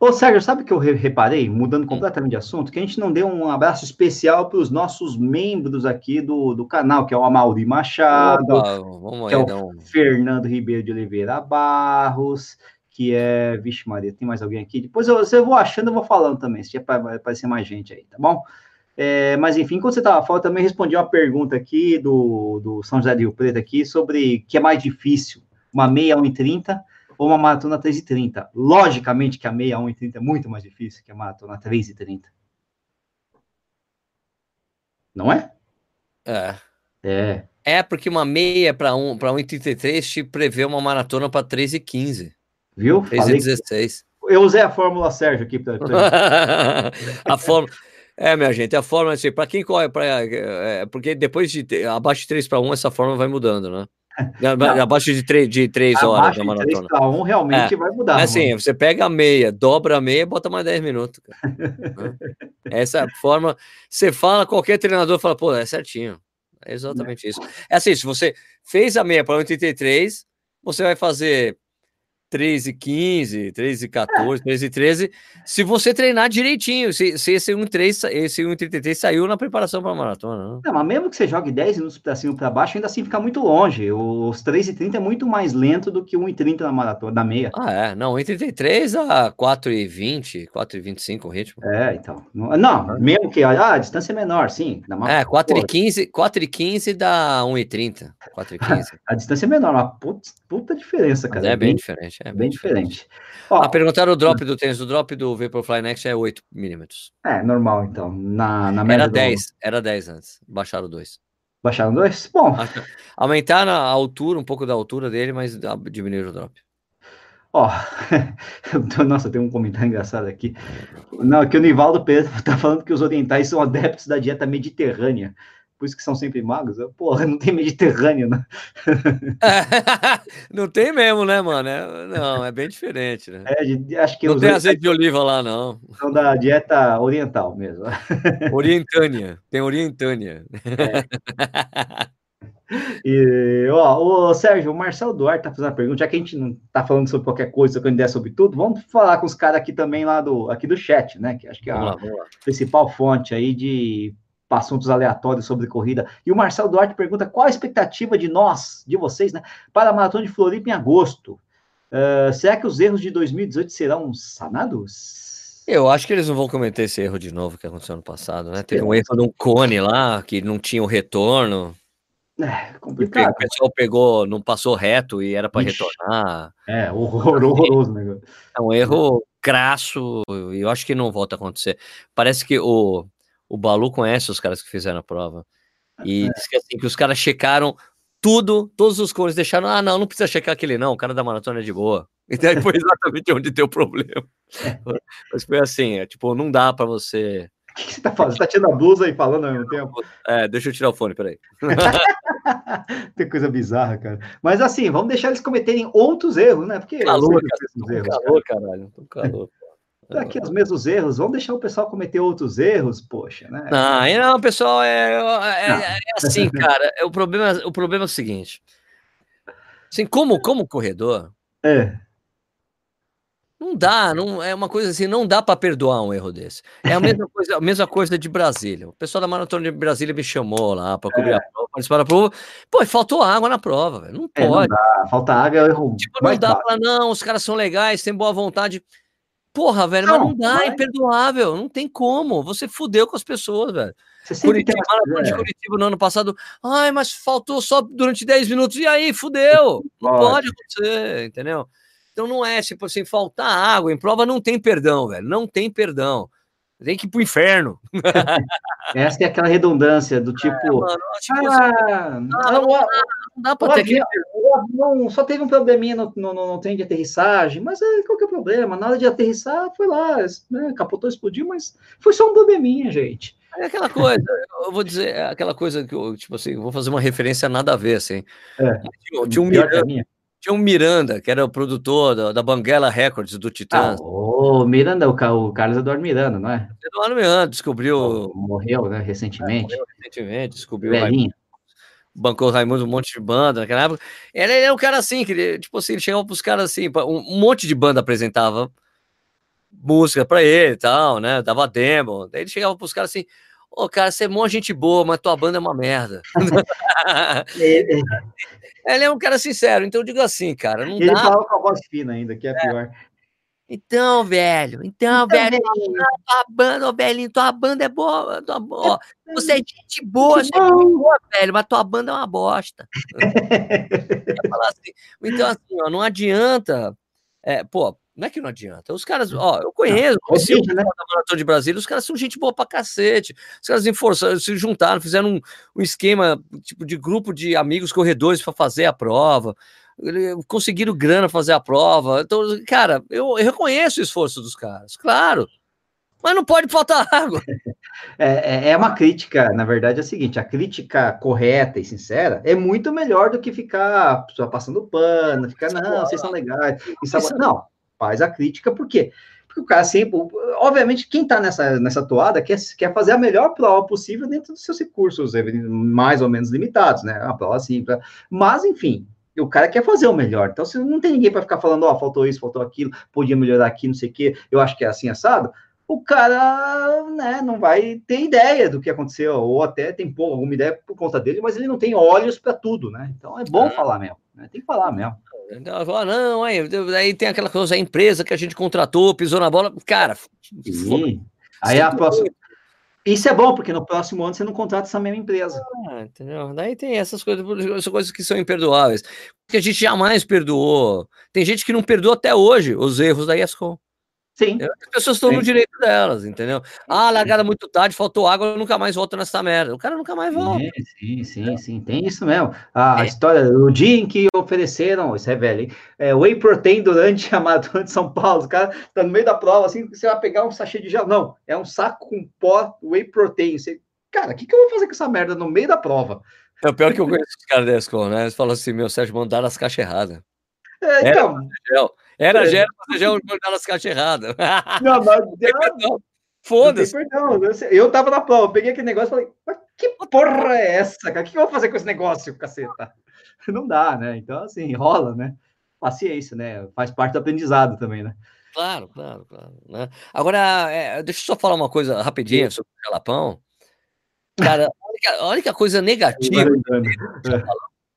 Ô, Sérgio, sabe o que eu reparei, mudando hum. completamente de assunto, que a gente não deu um abraço especial para os nossos membros aqui do, do canal, que é o Amauri Machado, Opa, que é o um... Fernando Ribeiro de Oliveira Barros, que é. Vixe, Maria, tem mais alguém aqui? Depois eu, eu vou achando, eu vou falando também, se vai aparecer mais gente aí, tá bom? É, mas enfim, enquanto você estava falando, também respondi uma pergunta aqui do, do São José do Rio Preto aqui sobre o que é mais difícil, uma meia 1,30 ou uma maratona 3,30. Logicamente que a meia 1,30 é muito mais difícil que a maratona 3,30. Não é? É. É. É, porque uma meia para um, 1,33 te prevê uma maratona para 3,15. Viu? 3,16. Eu usei a fórmula Sérgio aqui. Pra... a fórmula. É, minha gente, a fórmula, assim, para quem corre, pra, é, porque depois de abaixo de 3 para 1, essa fórmula vai mudando, né? Não, abaixo de três, de três horas da maratona. De 3 1 realmente é. vai mudar. Mas assim, você pega a meia, dobra a meia e bota mais 10 minutos. Essa forma, você fala, qualquer treinador fala, pô, é certinho. É exatamente é. isso. É assim, se você fez a meia para 83, você vai fazer 3 e 15, 3 e 14, 3 e 13, se você treinar direitinho, se, se esse 1,3, esse 1,33 saiu na preparação para a maratona. Não. não, mas mesmo que você jogue 10 minutos para cima para baixo, ainda assim fica muito longe. Os 3 e 30 é muito mais lento do que 1,30 na maratona, na meia. Ah, é. Não, 1,33 a 4 e 20, 4 e 25 o ritmo. É, então. Não, não mesmo que ah, a distância é menor, sim. é, 4 e 15, 4 e 15 dá 1,30. 4 e 15. a distância é menor, uma puta, puta diferença, cara. Mas é bem, bem diferente. É bem diferente. Ó, ah, perguntaram o drop do tênis. O drop do Vaporfly Next é 8 milímetros. É, normal, então. Na, na média era 10, do... era 10 antes. Baixaram 2. Baixaram 2? Bom. Aumentaram a altura, um pouco da altura dele, mas diminuíram o drop. Ó, nossa, tem um comentário engraçado aqui. Não, que o Nivaldo Pedro tá falando que os orientais são adeptos da dieta mediterrânea por isso que são sempre magos. Porra, não tem Mediterrâneo, né? não tem mesmo, né, mano? É, não, é bem diferente, né? É, acho que não tem azeite de oliva lá, não. São da dieta oriental mesmo. Orientânia, tem orientânia. É. E, ó, o Sérgio, o Marcelo Duarte tá fazendo uma pergunta, já que a gente não tá falando sobre qualquer coisa, trocando ideia sobre tudo, vamos falar com os caras aqui também lá do, aqui do chat, né? Que acho que é a lá, principal fonte aí de assuntos aleatórios sobre corrida. E o Marcelo Duarte pergunta qual a expectativa de nós, de vocês, né, para a Maratona de Floripa em agosto. Uh, será que os erros de 2018 serão sanados? Eu acho que eles não vão cometer esse erro de novo que aconteceu ano passado, né? Teve um erro de um cone lá, que não tinha o retorno. É, complicado. O pessoal pegou, não passou reto e era para retornar. É, horror, horroroso negócio. É um erro crasso e eu acho que não volta a acontecer. Parece que o, o Balu conhece os caras que fizeram a prova. E é. que, assim, que os caras checaram tudo, todos os cones deixaram, ah, não, não precisa checar aquele não, o cara da maratona é de boa. E daí foi exatamente onde deu o problema. Mas foi assim, é, tipo, não dá para você o que você tá fazendo? Você tá tirando a blusa e falando ao mesmo tempo? É, deixa eu tirar o fone, peraí. Tem coisa bizarra, cara. Mas assim, vamos deixar eles cometerem outros erros, né? Porque calor, cara. Erros, calor, cara. caralho. Tô calor. Tá aqui os mesmos erros, vamos deixar o pessoal cometer outros erros, poxa, né? Não, não, pessoal, é, é, é, é assim, cara. É, o, problema, o problema é o seguinte. Assim, como, como corredor, é. Não dá, não é uma coisa assim, não dá para perdoar um erro desse. É a mesma coisa, a mesma coisa de Brasília. O pessoal da Maratona de Brasília me chamou lá para cobrir é. a prova, participar da prova. Pô, faltou água na prova, velho. Não pode. É, não falta água é o erro. Tipo, não dá para não, os caras são legais, têm boa vontade. Porra, velho, não, mas não dá, é imperdoável, não tem como. Você fudeu com as pessoas, velho. Curitiba, Maratona de Curitiba no ano passado, ai, mas faltou só durante 10 minutos, e aí, fudeu. Não pode, pode acontecer, entendeu? Então não é tipo assim, faltar água em prova não tem perdão, velho. Não tem perdão. Tem que ir pro inferno. Essa é aquela redundância do tipo. É, mano, tipo ah, não, não, não, dá pra ter que... não, Só teve um probleminha no, no, no, trem de aterrissagem, mas aí, qual que é o problema? Na hora de aterrissar, foi lá, né, capotou, explodiu, mas foi só um probleminha, gente. É aquela coisa, eu vou dizer, é aquela coisa que eu, tipo assim, vou fazer uma referência nada a ver, assim. É, tinha, tinha um Miranda, tinha um Miranda, que era o produtor da, da Banguela Records, do Titãs. Ah, o Miranda, o, o Carlos Eduardo Miranda, não é? Eduardo Miranda, descobriu... Morreu, né, recentemente. É, morreu recentemente, descobriu... Velhinho. Bancou Raimundo um monte de banda naquela época. Ele, é um cara assim, que ele, tipo assim, ele chegava pros caras assim, um, monte de banda apresentava música pra ele e tal, né, dava demo. Daí ele chegava pros caras assim, ô, oh, cara, você é mó gente boa, mas tua banda é uma merda. É, é. Ele é um cara sincero, então eu digo assim, cara. Não ele dá... fala com a voz fina ainda, que é, é. pior. Então, velho, então, então velho, tua banda, velhinho, tua banda é boa, tua, ó, você é gente boa, você é gente boa, velho, mas tua banda é uma bosta. assim. Então, assim, ó, não adianta, é, pô, não é que não adianta. Os caras, ó, eu conheço, conheci o né? Maratona de Brasília, os caras são gente boa pra cacete. Os caras enforçaram, se juntaram, fizeram um, um esquema tipo de grupo de amigos corredores para fazer a prova. Conseguiram grana fazer a prova. Então, cara, eu, eu reconheço o esforço dos caras, claro. Mas não pode faltar água. É, é, é uma crítica, na verdade é o seguinte: a crítica correta e sincera é muito melhor do que ficar só passando pano, ficar, não, vocês são legais. Não, faz a crítica, por quê? Porque o cara sempre, obviamente, quem está nessa, nessa toada quer, quer fazer a melhor prova possível dentro dos seus recursos, mais ou menos limitados, né? A prova simples. Mas, enfim, o cara quer fazer o melhor. Então, se não tem ninguém para ficar falando, ó, oh, faltou isso, faltou aquilo, podia melhorar aqui, não sei o quê, eu acho que é assim assado, o cara, né, não vai ter ideia do que aconteceu, ou até tem alguma ideia por conta dele, mas ele não tem olhos para tudo, né? Então é bom é. falar mesmo, né? Tem que falar mesmo. Fala, não, aí, aí tem aquela coisa, a empresa que a gente contratou, pisou na bola. Cara, Sim. aí a próxima. Isso é bom, porque no próximo ano você não contrata essa mesma empresa. Ah, entendeu? Daí tem essas coisas, essas coisas que são imperdoáveis. Que a gente jamais perdoou. Tem gente que não perdoa até hoje os erros da ESCOM. Sim. As pessoas estão no direito delas, entendeu? Ah, largada muito tarde, faltou água, eu nunca mais volto nessa merda. O cara nunca mais volta. Sim, sim, sim, sim. tem isso mesmo. A, é. história, o dia em que ofereceram, isso é velho, hein? É, whey protein durante a maratona de São Paulo, o cara tá no meio da prova, assim, você vai pegar um sachê de gel. Não, é um saco com pó whey protein. Você, cara, o que, que eu vou fazer com essa merda no meio da prova? É o pior que eu conheço os caras da escola, né? Eles falam assim, meu, Sérgio, mandaram as caixas erradas. É, então... Era, era é. gera, você já olhar as caixas erradas. Não, mas. Foda-se. Eu tava na prova, peguei aquele negócio e falei, Que porra é essa, cara? O que eu vou fazer com esse negócio, caceta? Não dá, né? Então, assim, rola, né? Paciência, né? Faz parte do aprendizado também, né? Claro, claro, claro. Né? Agora, é, deixa eu só falar uma coisa rapidinha sobre o Jalapão. Cara, a única, coisa negativa é.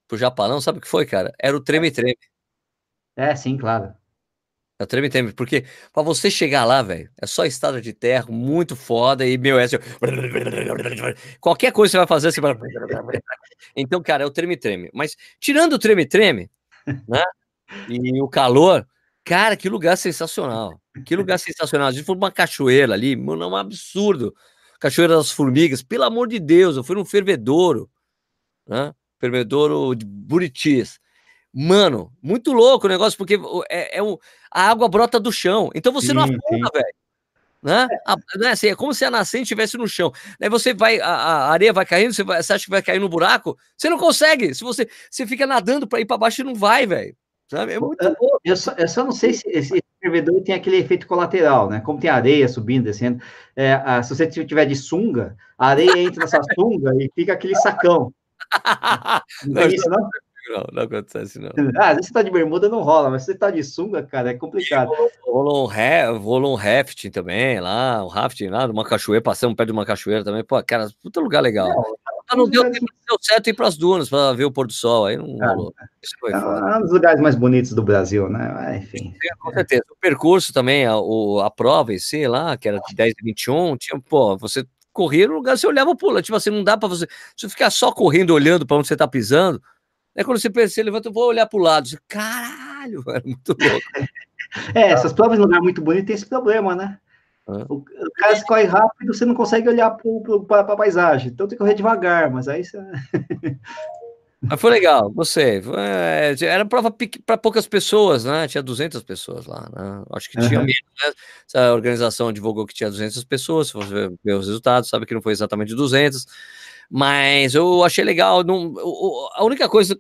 pro Japalão, sabe o que foi, cara? Era o treme-treme. É, sim, claro. É o treme-treme, porque para você chegar lá, velho, é só estrada de terra, muito foda, e meu, é assim, qualquer coisa que você vai fazer, você vai... Então, cara, é o treme-treme. Mas, tirando o treme-treme, né, e o calor, Cara, que lugar sensacional. Que lugar sensacional. A gente foi uma cachoeira ali, mano, é um absurdo. Cachoeira das Formigas, pelo amor de Deus, eu fui num fervedouro, né? Fervedouro de Buritis. Mano, muito louco o negócio, porque é, é o, a água brota do chão. Então você sim, não afunda, velho. Né? A, né? Assim, é como se a nascente estivesse no chão. Aí você vai, a, a areia vai caindo, você, vai, você, acha que vai cair no buraco, você não consegue. Se você, você fica nadando para ir para baixo e não vai, velho. É muito eu, bom. Eu só, eu só não sei se esse fervedor tem aquele efeito colateral, né? Como tem areia subindo, descendo. É, a, se você tiver de sunga, a areia entra nessa sunga e fica aquele sacão. Não, não, isso, não? Não, não acontece, não. Ah, às vezes você tá de bermuda, não rola, mas se você tá de sunga, cara, é complicado. Rolou um, um rafting também lá, um rafting lá, numa cachoeira, passamos perto de uma cachoeira também. Pô, cara, puta lugar legal. Não, não deu tempo, deu certo ir para as dunas para ver o pôr do sol, aí não rolou. Isso foi é, é um dos lugares mais bonitos do Brasil, né? Enfim. com certeza. O percurso também, a, o, a prova em si lá, que era de 10 a 21, tinha, pô, você corria no lugar, você olhava lado, tipo assim, não dá para você, você ficar só correndo, olhando para onde você tá pisando, é quando você pensa, levanta, eu vou olhar pro lado, você, caralho, é muito louco. é, essas provas em lugar muito bonito tem esse problema, né? O, o cara se corre rápido, você não consegue olhar para a paisagem. Então tem que correr devagar, mas aí você. Mas foi legal, você. É, era prova para poucas pessoas, né? Tinha 200 pessoas lá, né? Acho que tinha uhum. menos, né? Essa organização divulgou que tinha 200 pessoas. Se você ver os resultados, sabe que não foi exatamente 200. Mas eu achei legal. Não, a única coisa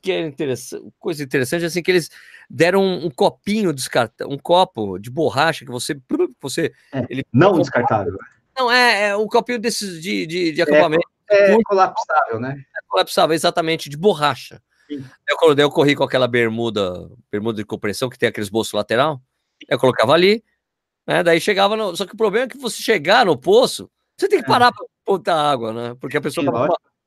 que é interessante, coisa interessante é assim que eles deram um, um copinho descartável, um copo de borracha que você, você é, ele não descartável. Não é, é um copinho desses de, de, de acampamento. É, é colapsável, né? É colapsável, exatamente, de borracha. Eu, eu corri com aquela bermuda, bermuda de compressão que tem aqueles bolsos lateral. Eu colocava ali, né? Daí chegava no, só que o problema é que você chegar no poço, você tem que é. parar para botar água, né? Porque a pessoa Sim,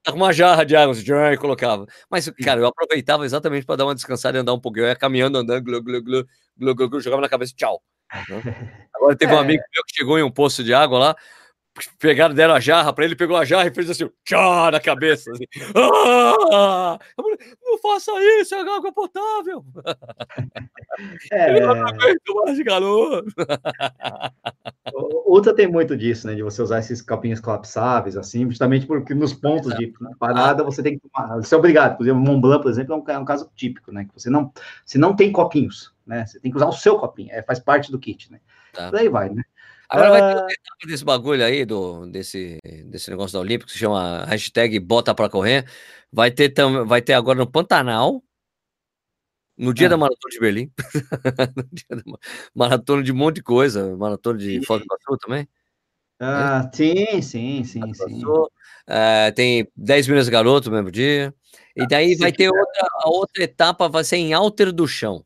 tá uma jarra de água, assim, e colocava. Mas, cara, eu aproveitava exatamente para dar uma descansada e andar um pouquinho. Eu ia caminhando, andando, glu, glu, glu, glu, glu, glu jogava na cabeça, tchau. Né? Agora teve é. um amigo meu que chegou em um poço de água lá, pegaram, deram a jarra para ele, pegou a jarra e fez assim, tchau, na cabeça. Assim. Ah! não faça isso, é água potável. É... Eu não aguento mais de calor. O Ultra tem muito disso, né? De você usar esses copinhos colapsáveis, assim, justamente porque nos pontos de parada você tem que tomar. Você é obrigado. Por exemplo, Mont Blanc, por exemplo, é um, é um caso típico, né? Que você não, você não tem copinhos, né? Você tem que usar o seu copinho, é, faz parte do kit, né? Tá. Daí vai, né? Agora vai ter ah. desse bagulho aí, do, desse, desse negócio da Olímpica, que se chama hashtag bota pra correr. Vai ter, tam, vai ter agora no Pantanal, no dia é. da Maratona de Berlim, no dia da maratona de um monte de coisa, maratona de Foz do Iguaçu também. Ah, é. sim, sim, sim, sim. É, tem 10 milhões de garotos no mesmo dia. E daí vai ter outra, a outra etapa, vai ser em Alter do Chão.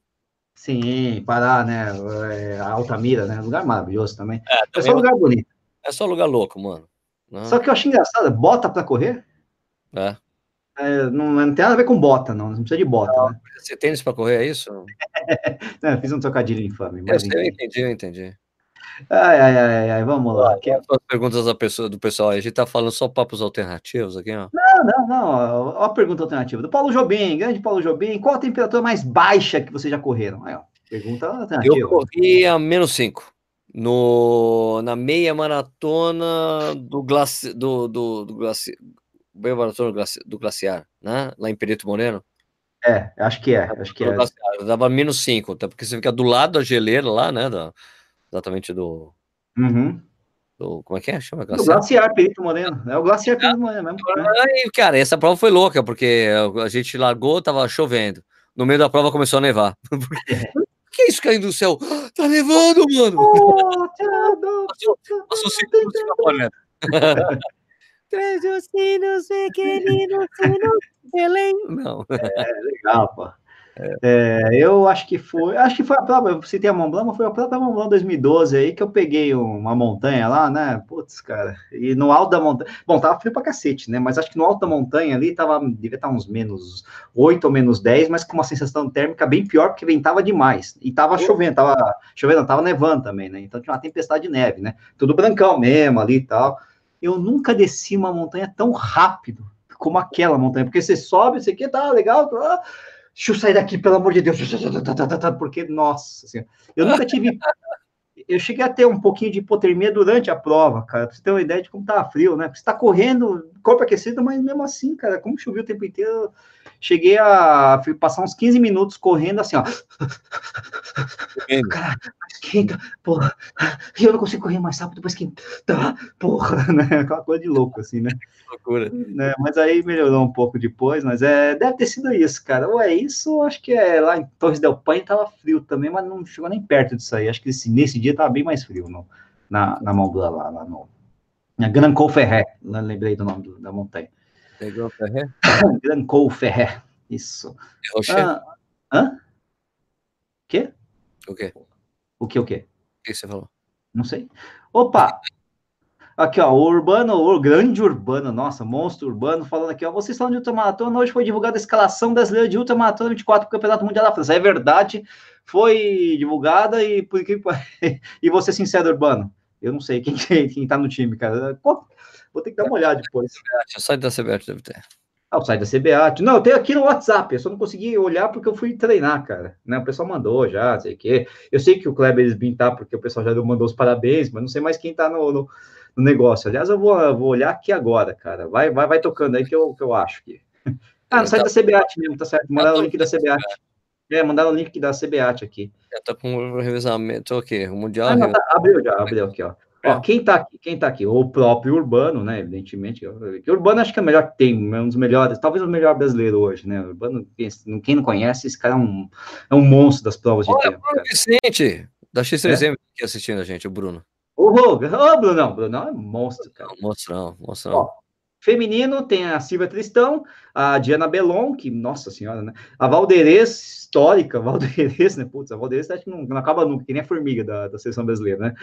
Sim, Pará, né? É, Altamira, né? Lugar maravilhoso também. É, é só lugar bonito. É só lugar louco, mano. Não. Só que eu acho engraçado, bota para correr? É. é não, não, tem nada a ver com bota, não. Não precisa de bota, não, né? Você tênis para correr, é isso? não, fiz um trocadilho infame. Mas eu, eu entendi, eu entendi. Ai, ai, ai, ai, vamos lá. Aqui... As perguntas da pessoa, do pessoal, a gente tá falando só papos alternativos aqui, ó. Não, não, não. Ó, a pergunta alternativa do Paulo Jobim, grande Paulo Jobim. Qual a temperatura mais baixa que vocês já correram? Aí, ó, pergunta alternativa. Eu corri a menos 5 no na meia maratona do glaci, do, do, do glaci, meia maratona do, glaci, do glaciar, né? Lá em Perito Moreno. É, acho que é, acho que é. Glaciar, dava menos 5, tá? porque você fica do lado da geleira lá, né? Da, exatamente do, uhum. Do. Como é que é? Chama glaciar? O glaciar Perito Moreno. É o glaciar Perito Moreno mesmo. Né? Aí, cara, essa prova foi louca, porque a gente largou, tava chovendo. No meio da prova começou a nevar. que é isso caindo do céu? Tá nevando, mano! Passou, cinco minutos Três sinos pequeninos, sinos Belém. Não. É, legal, pô. É, eu acho que foi, acho que foi a prova, eu citei a Mont Blanc, mas foi a própria Mont Blanc 2012 aí que eu peguei uma montanha lá, né? Putz, cara, e no alto da montanha, bom, tava frio pra cacete, né? Mas acho que no alto da montanha ali tava, devia estar uns menos 8 ou menos 10, mas com uma sensação térmica bem pior, porque ventava demais. E tava chovendo, tava chovendo, tava nevando também, né? Então tinha uma tempestade de neve, né? Tudo brancão mesmo ali e tal. Eu nunca desci uma montanha tão rápido como aquela montanha, porque você sobe, você quer, tá legal, tá deixa eu sair daqui, pelo amor de Deus, porque, nossa, assim, eu nunca tive. Eu cheguei a ter um pouquinho de hipotermia durante a prova, cara, pra você ter uma ideia de como tava frio, né? Porque você tá correndo, corpo aquecido, mas mesmo assim, cara, como choveu o tempo inteiro, cheguei a passar uns 15 minutos correndo assim, ó. Cara, esquenta, porra. E eu não consigo correr mais rápido depois que tá, porra, né? Aquela coisa de louco, assim, né? Loucura. Né? Mas aí melhorou um pouco depois, mas é, deve ter sido isso, cara. Ou é isso, acho que é lá em Torres del Paine tava frio também, mas não chegou nem perto disso aí. Acho que esse, nesse dia tava bem mais frio no, na, na Mont Blanc lá, lá no. Grand Ferret, lembrei do nome do, da montanha. Pegou Ferrer? Gran Col Ferrer, isso. Rocher? Ah, hã? Quê? O quê? O que, o quê? O que você falou? Não sei. Opa! Aqui, ó, o Urbano, o grande Urbano, nossa, monstro Urbano, falando aqui, ó, vocês estão de ultramaratona, hoje foi divulgada a escalação brasileira de ultramaratona 24 para o Campeonato Mundial da França. É verdade, foi divulgada e por que e você sincero, Urbano, eu não sei quem, quem tá no time, cara. Vou ter que dar uma olhada depois. O site da CBAT deve ter. Ah, o site da CBAT. Não, eu tenho aqui no WhatsApp, eu só não consegui olhar porque eu fui treinar, cara. Né? O pessoal mandou já, sei o quê. Eu sei que o Kleber Esbin tá, porque o pessoal já mandou os parabéns, mas não sei mais quem tá no, no, no negócio. Aliás, eu vou, eu vou olhar aqui agora, cara. Vai, vai, vai tocando aí que eu, que eu acho que. Ah, no site da CBAT mesmo, tá certo. Mandaram o link da CBAT. É, mandaram o link da CBAT aqui. Já tá com o revezamento aqui, o Mundial. Ah, não, tá, abriu já, abriu aqui, ó. Ó, é. quem tá aqui, quem tá aqui? O próprio Urbano, né? Evidentemente. O Urbano acho que é o melhor que tem, um dos melhores, talvez o melhor brasileiro hoje, né? O Urbano, quem não conhece, esse cara é um, é um monstro das provas de Olha, tempo. Bruno Vicente, da X3M, é? aqui assistindo a gente, o Bruno. Ô, oh, oh, Bruno, Bruno é monstro, cara. Monstrão, monstrão. Ó, feminino tem a Silvia Tristão, a Diana Belon, que, nossa senhora, né? A Valderez, histórica, Valderez, né? Putz, a Valderez acho que não, não acaba nunca, que nem a formiga da, da seleção brasileira, né?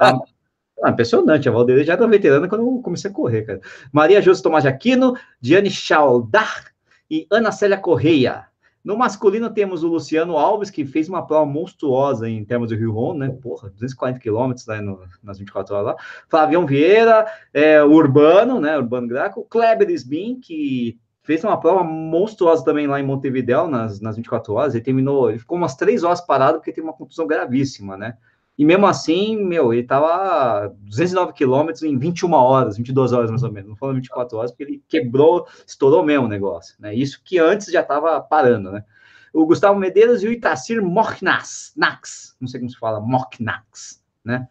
A, Ah, impressionante, a Valdeira já era veterana quando eu comecei a correr, cara. Maria José Tomás de Aquino, Diane Chaldar e Ana Célia Correia. No masculino temos o Luciano Alves, que fez uma prova monstruosa em termos de Rio Ron, né? Porra, 240 quilômetros né, nas 24 horas lá. Flavião Vieira, é, Urbano, né? Urbano Graco. Kleber Sbin, que fez uma prova monstruosa também lá em Montevideo, nas, nas 24 horas. Ele terminou, ele ficou umas 3 horas parado porque teve uma contusão gravíssima, né? E mesmo assim, meu, ele tava 209 quilômetros em 21 horas, 22 horas mais ou menos, não foram 24 horas, porque ele quebrou, estourou mesmo o negócio, né? Isso que antes já estava parando, né? O Gustavo Medeiros e o Itacir Mochnas, Nax, não sei como se fala, Mochnax, né?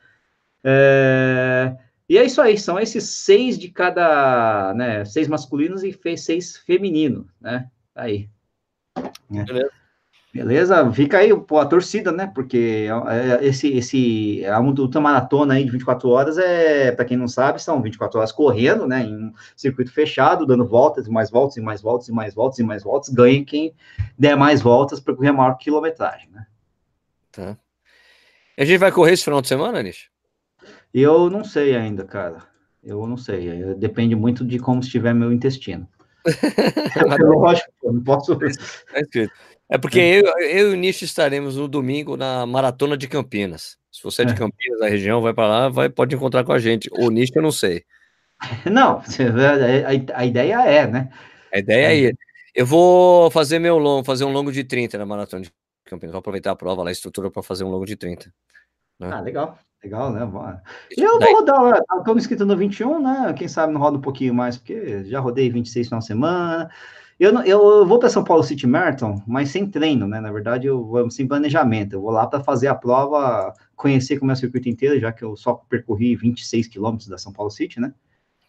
É... E é isso aí, são esses seis de cada, né? Seis masculinos e seis femininos, né? Aí. Beleza. Beleza? Fica aí pô, a torcida, né? Porque é, é, esse, esse, a luta maratona aí de 24 horas é, para quem não sabe, são 24 horas correndo, né? Em um circuito fechado, dando voltas e mais voltas e mais voltas e mais voltas e mais voltas. Ganha quem der mais voltas para correr a maior quilometragem, né? Tá. A gente vai correr esse final de semana, Nish? Eu não sei ainda, cara. Eu não sei. Depende muito de como estiver meu intestino. Lógico, não posso. Tá é porque é. eu, eu e o Nish estaremos no domingo na Maratona de Campinas. Se você é de é. Campinas, da região, vai para lá, vai, pode encontrar com a gente. O Nish eu não sei. Não, a, ideia é, né? A ideia é, é Eu vou fazer meu longo, fazer um longo de 30 na Maratona de Campinas. Vou aproveitar a prova lá, a estrutura para fazer um longo de 30. Né? Ah, legal. Legal, né? E eu vou rodar, estou inscrito no 21, né? Quem sabe não roda um pouquinho mais, porque já rodei 26 na semana. Eu, não, eu vou para São Paulo City Marathon, mas sem treino, né? Na verdade, eu vou sem planejamento. Eu vou lá para fazer a prova, conhecer como é o circuito inteiro, já que eu só percorri 26 quilômetros da São Paulo City, né?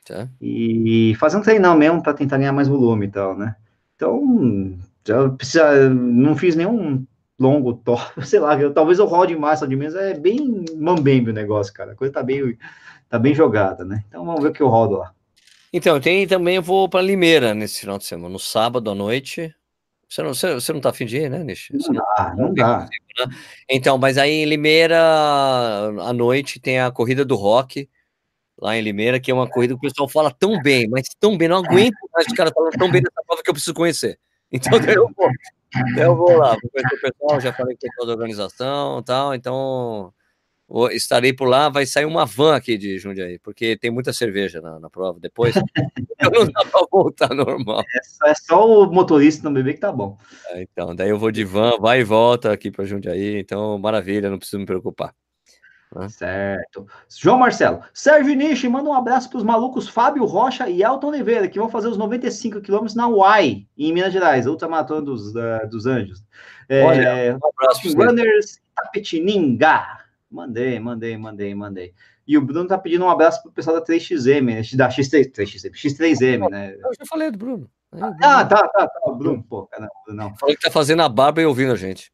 Tá. E fazer um treinão mesmo para tentar ganhar mais volume e tal, né? Então, já precisa, não fiz nenhum longo top, sei lá, eu, talvez eu rode mais, de menos, é bem mambembe o negócio, cara. A coisa tá bem, tá bem jogada, né? Então vamos ver o que eu rodo lá. Então, tem também, eu vou para Limeira nesse final de semana, no sábado à noite. Você não, você, você não tá afim de ir, né, Nish? Não, não dá, não, não dá. Né? Então, mas aí em Limeira, à noite, tem a corrida do rock, lá em Limeira, que é uma corrida que o pessoal fala tão bem, mas tão bem, não aguento mais os caras falando tão bem dessa prova que eu preciso conhecer. Então, eu vou, eu vou lá, vou conhecer o pessoal, já falei com o pessoal da organização e tal, então estarei por lá, vai sair uma van aqui de Jundiaí, porque tem muita cerveja na, na prova depois. não dá para voltar normal. É só, é só, o motorista não beber que tá bom. É, então, daí eu vou de van, vai e volta aqui para Jundiaí, então maravilha, não preciso me preocupar. Né? Certo. João Marcelo. Sérgio Nishi, manda um abraço para os malucos Fábio Rocha e Elton Oliveira, que vão fazer os 95 quilômetros na UAI, em Minas Gerais, ultramaratona dos, uh, dos Anjos. É, Olha, um abraço Runners Tapetininga. Mandei, mandei, mandei, mandei. E o Bruno tá pedindo um abraço pro pessoal da 3XM, né? Da X3, 3XM, X3M, né? Eu já falei do Bruno. Ah, tá, tá, tá. Bruno, pô, caramba, não. Falei que tá fazendo a barba e ouvindo a gente.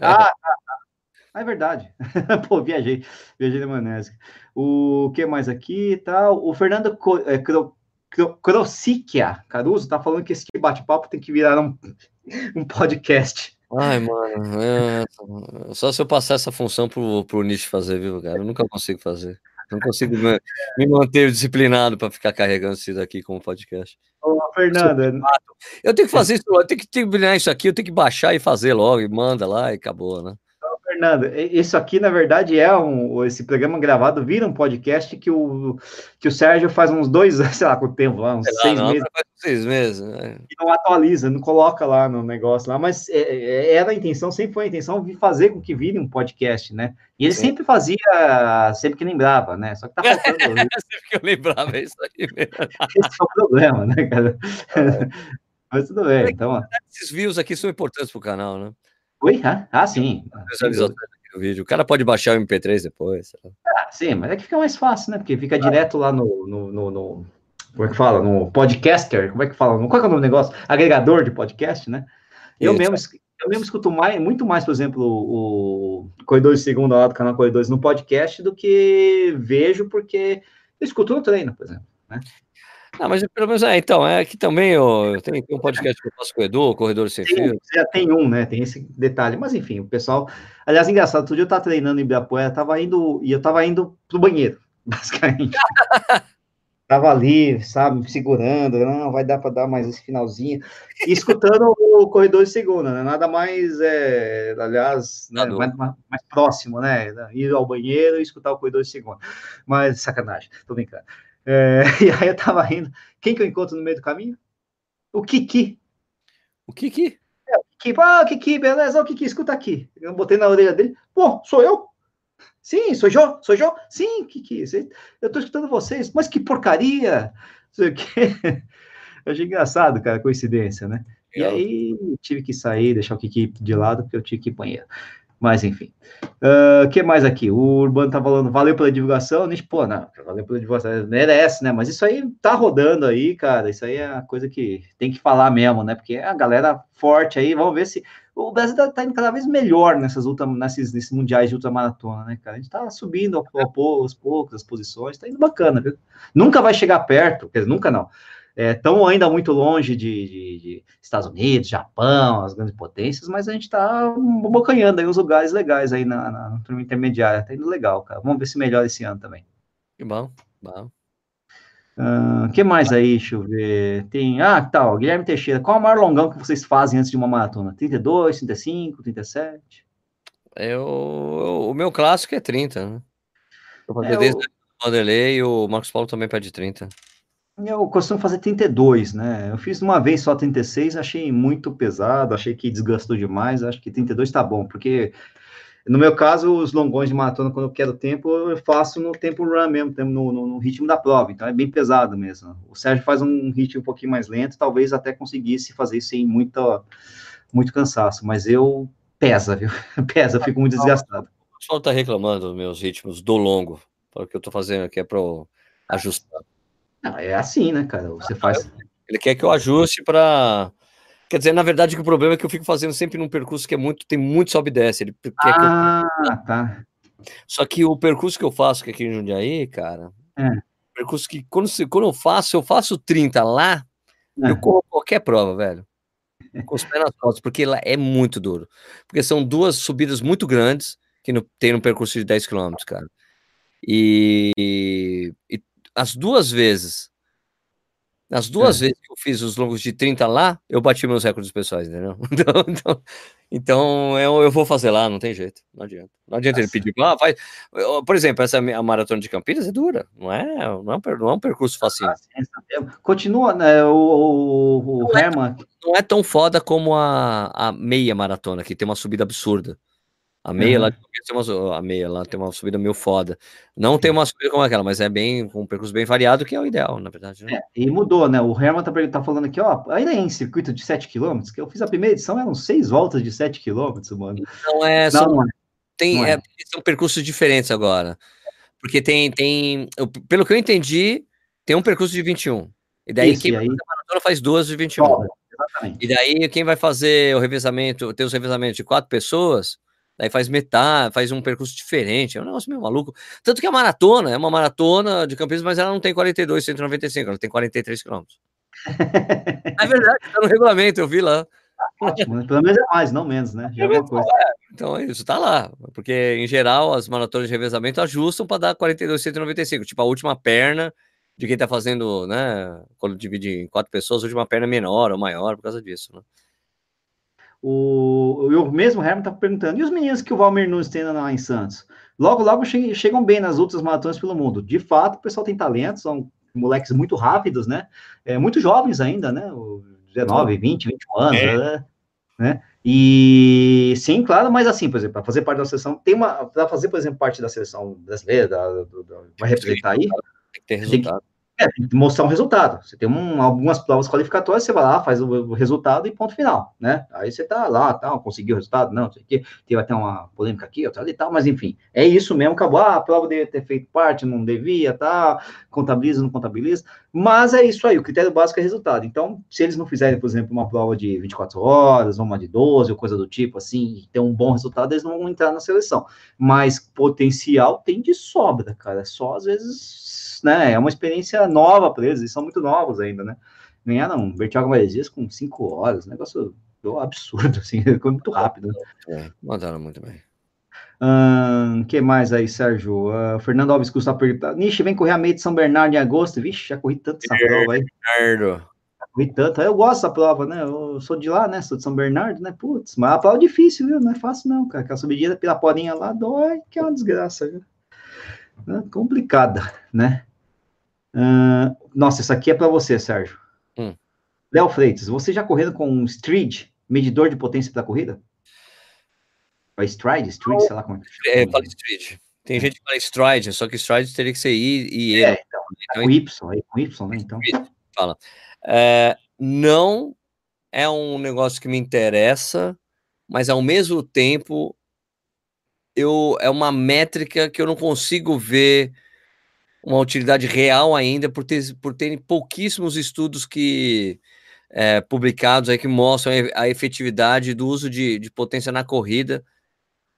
Ah, tá, tá. Ah, é verdade. pô, viajei. Viajei na Manesca. O que mais aqui? Tá, o Fernando é, Crocicia Caruso tá falando que esse bate-papo tem que virar um, um podcast. Ai, mano, é... só se eu passar essa função pro, pro Nish fazer, viu, cara? Eu nunca consigo fazer. Não consigo me, me manter disciplinado para ficar carregando isso daqui como podcast. Ô, Fernanda. Eu tenho que fazer isso, eu tenho que terminar isso aqui, eu tenho que baixar e fazer logo, e manda lá e acabou, né? Fernando, isso aqui, na verdade, é um. Esse programa gravado vira um podcast que o, que o Sérgio faz uns dois, sei lá, quanto tempo lá, uns sei seis lá, meses. Seis meses, né? E não atualiza, não coloca lá no negócio lá, mas é, é, era a intenção, sempre foi a intenção de fazer com que vire um podcast, né? E ele Sim. sempre fazia, sempre que lembrava, né? Só que tá faltando. sempre que eu lembrava, é isso aí mesmo. Esse é o problema, né, cara? É. Mas tudo bem, então. Esses views aqui são importantes pro canal, né? Oi? Ah, sim. O vídeo. O cara pode baixar o MP3 depois. Ah, sim, mas é que fica mais fácil, né? Porque fica ah. direto lá no, no, no, no, Como é que fala? No podcaster. Como é que fala? Qual é o nome do negócio? Agregador de podcast, né? Eu mesmo, eu mesmo escuto mais, muito mais, por exemplo, o Corredor de Segunda lá do canal Corredores no podcast do que vejo, porque eu escuto no treino, por exemplo. Né? Não, mas pelo menos, é, então, é que também eu, eu tenho, um podcast que eu faço com o Edu, Corredor Sem Fio. Já tem um, né? Tem esse detalhe. Mas enfim, o pessoal. Aliás, engraçado, outro dia eu estava treinando em Ibirapuera, tava indo, e eu estava indo pro banheiro, basicamente. tava ali, sabe, segurando, não, vai dar para dar mais esse finalzinho, e escutando o corredor de segunda, né? Nada mais, é, aliás, né, mais, mais, próximo, né? Ir ao banheiro e escutar o corredor de segunda. Mas sacanagem, tô brincando. É, e aí eu tava rindo. Quem que eu encontro no meio do caminho? O Kiki. O Kiki? É, o Kiki. Ah, Kiki, beleza. O Kiki, escuta aqui. Eu botei na orelha dele. Pô, sou eu? Sim, sou eu? Sou eu? Sim, Kiki. Eu tô escutando vocês. Mas que porcaria! Não sei o quê. Eu achei engraçado, cara, coincidência, né? E aí tive que sair, deixar o Kiki de lado, porque eu tinha que ir banheiro. Mas, enfim. O uh, que mais aqui? O Urbano tá falando, valeu pela divulgação. Nish, pô, não, valeu pela divulgação. Merece, né? Mas isso aí tá rodando aí, cara. Isso aí é a coisa que tem que falar mesmo, né? Porque é a galera forte aí, vamos ver se. O Brasil tá, tá indo cada vez melhor nessas ultra, nesses, nesses mundiais de ultramaratona, né, cara? A gente tá subindo aos poucos as posições, tá indo bacana, viu? Nunca vai chegar perto, quer dizer, nunca não estão é, ainda muito longe de, de, de, Estados Unidos, Japão, as grandes potências, mas a gente está bocanhando aí uns lugares legais aí na, na turma intermediária, está indo legal, cara. Vamos ver se melhora esse ano também. Que bom, bom. O uh, que mais aí? Deixa eu ver. Tem. Ah, tá, ó, Guilherme Teixeira. Qual é o maior longão que vocês fazem antes de uma maratona? 32, 35, 37? Eu, o meu clássico é 30, né? Eu é, desde o Vanderlei e o Marcos Paulo também pede 30. Eu costumo fazer 32, né? Eu fiz uma vez só 36, achei muito pesado, achei que desgastou demais, acho que 32 tá bom, porque no meu caso, os longões de maratona, quando eu quero tempo, eu faço no tempo run mesmo, no, no, no, ritmo da prova, então é bem pesado mesmo. O Sérgio faz um ritmo um pouquinho mais lento, talvez até conseguisse fazer isso sem muito, muito cansaço, mas eu pesa, viu? Pesa, fico muito desgastado. O pessoal tá reclamando dos meus ritmos do longo, para o que eu tô fazendo aqui é para ajustar. Não, é assim, né, cara? Você faz. Ele quer que eu ajuste para. Quer dizer, na verdade, que o problema é que eu fico fazendo sempre num percurso que é muito, tem muito sobe e desce. Ele quer ah, que eu... tá. Só que o percurso que eu faço aqui em Jundiaí, cara, é. percurso que quando, quando eu faço, eu faço 30 lá, é. eu corro qualquer prova, velho. Com os pés nas costas, porque lá é muito duro. Porque são duas subidas muito grandes que no, tem no percurso de 10 km, cara. E, e, as duas vezes, as duas é. vezes que eu fiz os longos de 30 lá, eu bati meus recordes pessoais, entendeu? Então, então, então eu, eu vou fazer lá, não tem jeito, não adianta. Não adianta Nossa. ele pedir, ah, faz. Por exemplo, essa a maratona de Campinas é dura, não é, não é, um, não é um percurso fácil. Ah, Continua, né, o, o, o não Herman. É, não é tão foda como a, a meia maratona, que tem uma subida absurda. A meia, uhum. lá, tem uma, a meia lá tem uma subida meio foda. Não tem uma subida como aquela, mas é bem com um percurso bem variado, que é o ideal, na verdade. Né? É, e mudou, né? O Herman tá, tá falando aqui, ó, ainda é em circuito de 7 km, que eu fiz a primeira edição, eram seis voltas de 7 km, mano. Não é, são, não, não é. Tem, não é. É, são percursos diferentes agora. Porque tem, tem eu, pelo que eu entendi, tem um percurso de 21. E daí Isso, quem aí... maratona faz duas de 21. Oh, exatamente. E daí quem vai fazer o revezamento, tem os revezamentos de quatro pessoas, Daí faz metade, faz um percurso diferente, é um negócio meio maluco. Tanto que a maratona é uma maratona de Campinas, mas ela não tem 42, 195, ela tem 43 quilômetros. é verdade, tá no regulamento, eu vi lá. Ótimo, pelo menos é mais, não menos, né? É coisa. É, então isso tá lá, porque em geral as maratonas de revezamento ajustam para dar 42, 195, tipo a última perna de quem tá fazendo, né? Quando divide em quatro pessoas, a última perna é menor ou maior por causa disso, né? O, o mesmo Herman tá perguntando, e os meninos que o Valmir Nunes tem lá em Santos? Logo, logo che chegam bem nas outras maratonas pelo mundo. De fato, o pessoal tem talento, são moleques muito rápidos, né? É, muito jovens ainda, né? 19, 20, 21 anos, é. né? né? E sim, claro, mas assim, por exemplo, para fazer parte da seleção, tem uma. Para fazer, por exemplo, parte da seleção brasileira, da, da, da, vai representar aí. Tem que ter resultado. Tem que, é, tem que mostrar um resultado. Você tem um, algumas provas qualificatórias, você vai lá, faz o, o, resultado e ponto final, né? Aí você tá lá, tal, conseguiu o resultado, não, sei que, teve até uma polêmica aqui, outra ali e tal, mas enfim, é isso mesmo, acabou, ah, a prova deveria ter feito parte, não devia, tá, contabiliza, não contabiliza, mas é isso aí, o critério básico é resultado. Então, se eles não fizerem, por exemplo, uma prova de 24 horas, uma de 12, ou coisa do tipo, assim, e ter um bom resultado, eles não vão entrar na seleção. Mas potencial tem de sobra, cara, só às vezes né? É uma experiência nova para eles, eles são muito novos ainda, né? Ganharam Bertiago Maresias com cinco horas, negócio absurdo, assim, ficou muito rápido. Né? É, mandaram muito bem. O que mais aí, Sérgio? Uh, Fernando Alves Gustavo pergunta: Nishi, vem correr a meia de São Bernardo em agosto? Vixe, já corri tanto essa prova aí. Bernardo. Corri tanto. Eu gosto dessa prova, né? Eu sou de lá, né? Sou de São Bernardo, né? Putz, mas a prova é difícil, viu? Não é fácil, não, cara. Aquela subidinha pela porinha lá dói, que é uma desgraça, viu? É complicada, né? Uh, nossa, isso aqui é para você, Sérgio. Hum. Léo Freitas, você já correndo com um Stride, medidor de potência para corrida? Vai Stride? Stride, sei lá como é. É, fala Stride. Tem gente que fala Stride, só que Stride teria que ser I e E. É, então, então, com Y, aí, com Y, né? Então. Fala. É, não é um negócio que me interessa, mas ao mesmo tempo eu é uma métrica que eu não consigo ver uma utilidade real ainda por, ter, por terem pouquíssimos estudos que é, publicados aí que mostram a efetividade do uso de, de potência na corrida,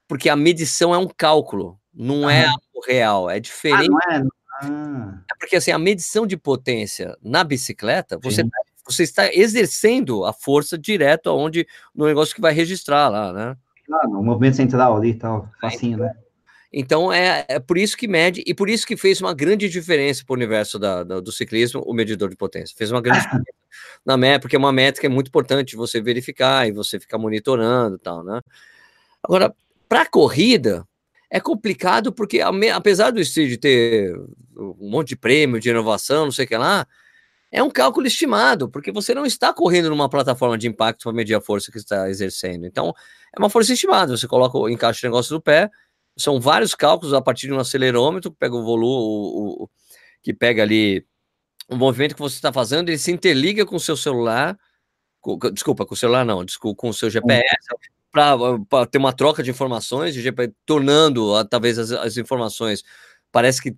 porque a medição é um cálculo, não é algo real, é diferente. Ah, não é? Ah. é porque assim, a medição de potência na bicicleta, você, você está exercendo a força direto aonde no negócio que vai registrar lá, né? Ah, no movimento central ali e tal, facinho, né? Então é, é por isso que mede e por isso que fez uma grande diferença para o universo da, da, do ciclismo o medidor de potência. Fez uma grande diferença na métrica, porque é uma métrica é muito importante você verificar e você ficar monitorando tal, né? Agora, para corrida, é complicado porque, apesar do Street ter um monte de prêmio, de inovação, não sei o que lá, é um cálculo estimado, porque você não está correndo numa plataforma de impacto para medir a força que está exercendo. Então, é uma força estimada. Você coloca, encaixa o negócio do pé, são vários cálculos a partir de um acelerômetro que pega o volume, o, o, que pega ali o movimento que você está fazendo, ele se interliga com o seu celular, com, desculpa, com o celular não, desculpa, com o seu GPS, para ter uma troca de informações, de GPS, tornando talvez as, as, informações, parece que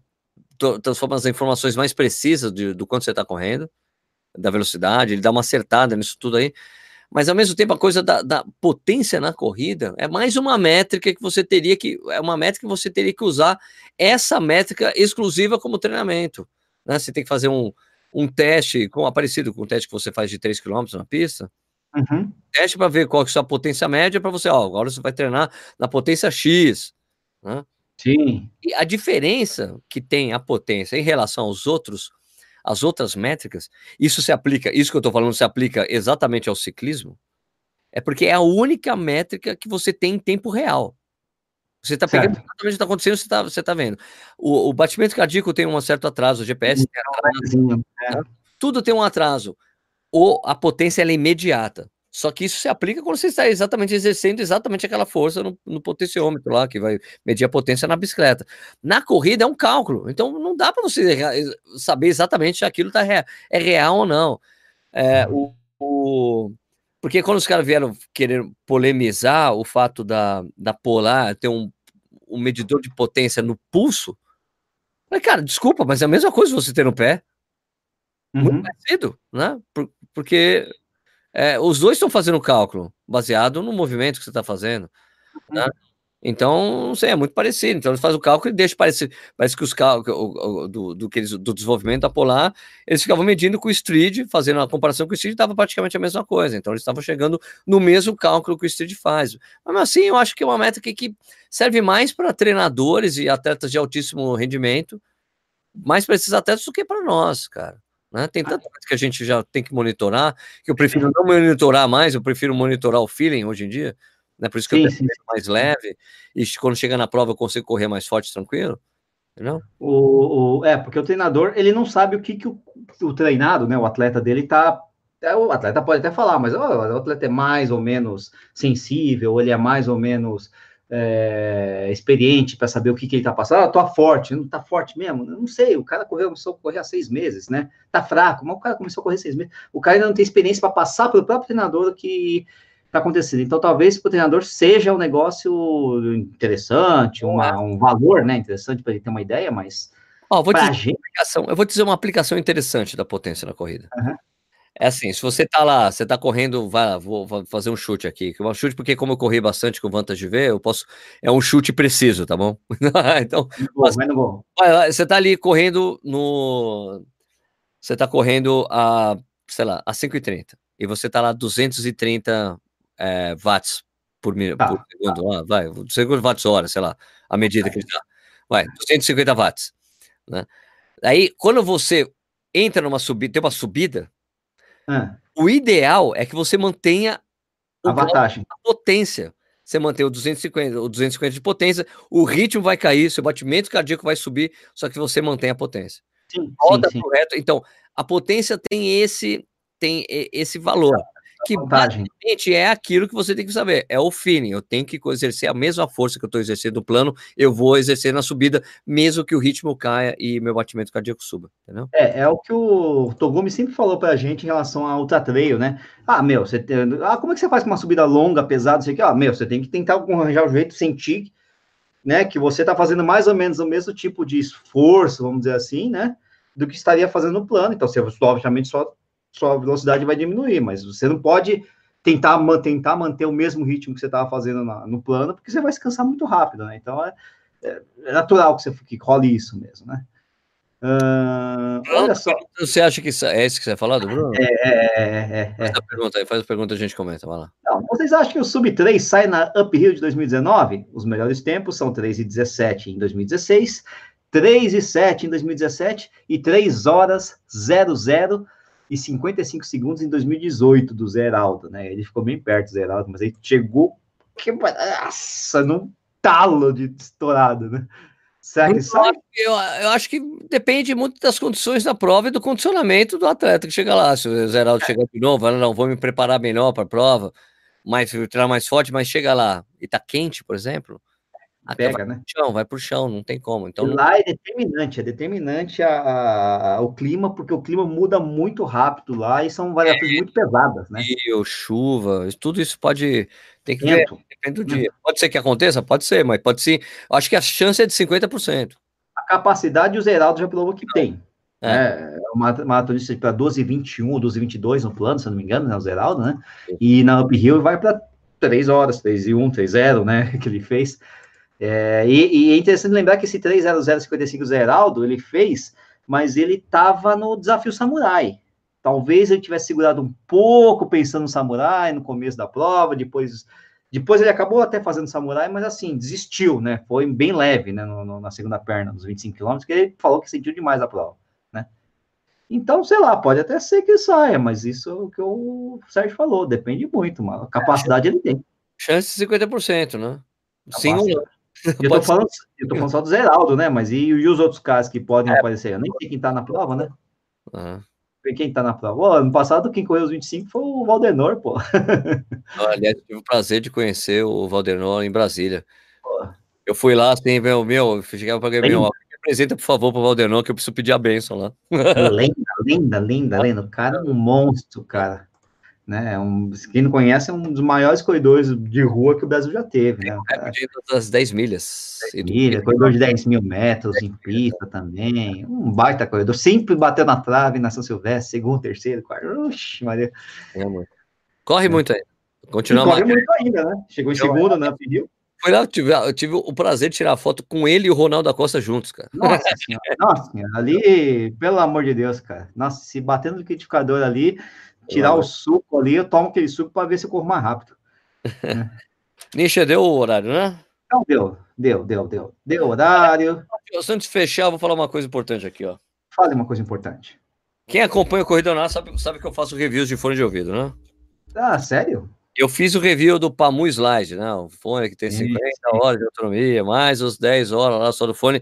transforma as informações mais precisas de, do quanto você está correndo, da velocidade, ele dá uma acertada nisso tudo aí mas ao mesmo tempo a coisa da, da, potência na corrida é mais uma métrica que você teria que é uma métrica que você teria que usar essa métrica exclusiva como treinamento. né? Você tem que fazer um, um teste, com, parecido com o teste que você faz de 3 km na pista. Uhum. Teste para ver qual é a sua potência média para você, ó, agora você vai treinar na potência X, né? Sim. E a diferença que tem a potência em relação aos outros, as outras métricas, isso se aplica, isso que eu estou falando se aplica exatamente ao ciclismo, é porque é a única métrica que você tem em tempo real. Você está pegando exatamente o que está acontecendo, você está você tá vendo. O, o, batimento cardíaco tem um certo atraso, o GPS tem atraso, é. Né? tudo tem um atraso. Ou a potência é imediata. Só que isso se aplica quando você está exatamente exercendo exatamente aquela força no, no potenciômetro lá, que vai medir a potência na bicicleta. Na corrida é um cálculo, então não dá para você saber exatamente se aquilo tá rea, é real ou não. É, o, o, porque quando os caras vieram querer polemizar o fato da, da Polar ter um, um medidor de potência no pulso, falei, cara, desculpa, mas é a mesma coisa você ter no pé. Muito uhum. parecido, né? Por, porque é, os dois estão fazendo cálculo baseado no movimento que você está fazendo. Né? Uhum. Então, não sei, é muito parecido. Então, eles fazem o cálculo e deixa parecer. Parece que os cálculos do, do, do, do desenvolvimento da Polar, eles ficavam medindo com o Street, fazendo a comparação com o Street, estava praticamente a mesma coisa. Então, eles estavam chegando no mesmo cálculo que o Street faz. Mas assim, eu acho que é uma métrica que serve mais para treinadores e atletas de altíssimo rendimento, mais para esses atletas do que para nós, cara. Né? Tem tanta coisa que a gente já tem que monitorar, que eu prefiro não monitorar mais, eu prefiro monitorar o feeling hoje em dia, né? Por isso que sim, eu tenho mais leve, e quando chega na prova eu consigo correr mais forte, tranquilo. Entendeu? O, o, é, porque o treinador, ele não sabe o que, que o, o treinado, né, o atleta dele tá é, o atleta pode até falar, mas o atleta é mais ou menos sensível, ele é mais ou menos é, experiente para saber o que, que ele está passando. Ah, tô forte, não tá forte mesmo? Não sei, o cara correu, começou a correr há seis meses, né? Tá fraco, mas o cara começou a correr seis meses. O cara ainda não tem experiência para passar pelo próprio treinador o que está acontecendo. Então, talvez para o treinador seja um negócio interessante, uma, um valor, né? Interessante para ele ter uma ideia, mas. Ó, vou dizer gente... eu vou dizer uma aplicação interessante da potência na corrida. Uhum. É assim, se você tá lá, você tá correndo, vai, vou, vou fazer um chute aqui. Um chute, porque como eu corri bastante com Vantage V, eu posso. É um chute preciso, tá bom? então, mas, bom. você tá ali correndo no. Você tá correndo a, sei lá, a 5,30. E você tá lá 230 é, watts por, tá, por segundo. Tá. Ah, vai, segundo watts hora, sei lá, a medida que ele dá. Vai, 250 watts. Né? Aí, quando você entra numa subida, tem uma subida ah. O ideal é que você mantenha a vantagem, a potência. Você mantém o 250, o 250 de potência, o ritmo vai cair, seu batimento cardíaco vai subir, só que você mantém a potência. Sim, Roda sim, sim. Então, a potência tem esse tem esse valor que basicamente é aquilo que você tem que saber, é o feeling. Eu tenho que exercer a mesma força que eu estou exercendo no plano, eu vou exercer na subida, mesmo que o ritmo caia e meu batimento cardíaco suba, entendeu? É, é o que o Togumi sempre falou pra gente em relação ao ultra trail, né? Ah, meu, você tem... ah, como é que você faz com uma subida longa, pesada, sei que, ah, meu, você tem que tentar arranjar o jeito, sentir, né, que você está fazendo mais ou menos o mesmo tipo de esforço, vamos dizer assim, né, do que estaria fazendo no plano. Então, você obviamente só sua velocidade vai diminuir, mas você não pode tentar, tentar manter o mesmo ritmo que você estava fazendo na, no plano, porque você vai se cansar muito rápido, né? Então é, é, é natural que você que role isso mesmo, né? Uh, olha só. Você acha que é isso que você vai falar, Bruno? É, é, é, é. Faz a pergunta aí, faz a pergunta e a gente comenta, vai lá. Não, vocês acham que o Sub 3 sai na Uphill de 2019? Os melhores tempos são 3 e 17 em 2016, 3 e 7 em 2017 e 3 horas 00 e 55 segundos em 2018 do Zeraldo, né? Ele ficou bem perto do Zeraldo, mas aí chegou que, nossa, num talo de estourado, né? Será que? Eu, eu, acho que depende muito das condições da prova e do condicionamento do atleta que chega lá. Se o Zeraldo é. chegar de novo, fala, não, vou me preparar melhor para a prova, mais, treinar mais forte, mas chega lá e tá quente, por exemplo, Pega, vai né? Pro chão, vai pro chão, não tem como. Então, lá é determinante, é determinante a, a, o clima, porque o clima muda muito rápido lá e são variações é, muito pesadas, né? Frio, chuva, tudo isso pode. Tem que ver, depende do dia. Pode ser que aconteça? Pode ser, mas pode ser. Acho que a chance é de 50%. A capacidade o Zeraldo já provou que tem. É, é uma maratonista para 12,21 ou 12,22 no plano, se eu não me engano, né? O Zeraldo, né? E na Uphill vai para 3 horas, 3 e 1, 3 0, né? Que ele fez. É, e, e, é interessante lembrar que esse 30055 Zeraldo ele fez mas ele estava no desafio samurai. Talvez ele tivesse segurado um pouco pensando no samurai no começo da prova, depois depois ele acabou até fazendo samurai, mas assim, desistiu, né? Foi bem leve, né? No, no, na segunda perna, nos 25 quilômetros, que ele falou que sentiu demais a prova, né? Então, sei lá, pode até ser que saia, mas isso é o que o Sérgio falou, depende muito, mano. Capacidade ele tem. Chance de 50%, né? Sim ou não. Eu tô, falando, eu tô falando só do Zeraldo, né? Mas e, e os outros caras que podem é. aparecer? Eu nem sei quem tá na prova, né? Uhum. Quem tá na prova? Oh, ano passado, quem correu os 25 foi o Valdenor, pô. Aliás, tive o prazer de conhecer o Valdenor em Brasília. Pô. Eu fui lá, assim, meu, meu, chegava para ganhar meu. Apresenta, por favor, pro Valdenor, que eu preciso pedir a benção lá. Lenda, linda, linda, linda. O cara é um monstro, cara né? É um, quem não conhece, é um dos maiores corredores de rua que o Brasil já teve, né? É, das 10 milhas. 10 milhas, corredor de 10 mil metros em pista também. Um baita corredor. Sempre bateu na trave na São Silvestre, segundo, terceiro, quarto. Oxi, Maria. É, Corre é. muito aí. Continua corre muito ainda, né? Chegou em segundo, né? Pediu. Foi lá, eu tive, eu tive o prazer de tirar foto com ele e o Ronaldo da Costa juntos, cara. Nossa senhora, nossa senhora, ali, pelo amor de Deus, cara. Nossa, se batendo no liquidificador ali, tirar o suco ali, eu tomo aquele suco para ver se eu corro mais rápido. Nisha, deu o horário, né? Não, deu, deu, deu, deu. Deu horário. Antes de fechar, vou falar uma coisa importante aqui, ó. Fale uma coisa importante. Quem acompanha o Corrida Nacional sabe, sabe que eu faço reviews de fone de ouvido, né? Ah, sério? Eu fiz o review do Pamu Slide, né? O fone que tem 50 Isso. horas de autonomia, mais os 10 horas lá só do fone.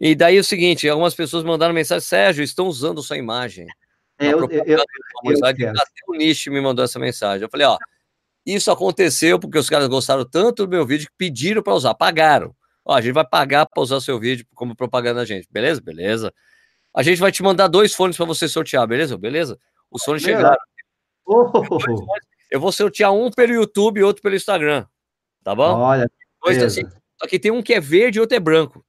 E daí é o seguinte, algumas pessoas mandaram mensagem, Sérgio, estão usando sua imagem. É, eu, eu, eu, eu o Nish me mandou essa mensagem. Eu falei, ó, isso aconteceu porque os caras gostaram tanto do meu vídeo que pediram para usar, pagaram. Ó, a gente vai pagar para usar seu vídeo como propaganda da gente. Beleza? Beleza. A gente vai te mandar dois fones para você sortear, beleza? Beleza? Os fones chegaram. Oh. Eu vou sortear um pelo YouTube e outro pelo Instagram. Tá bom? Olha. Dois, assim, só que tem um que é verde e outro é branco.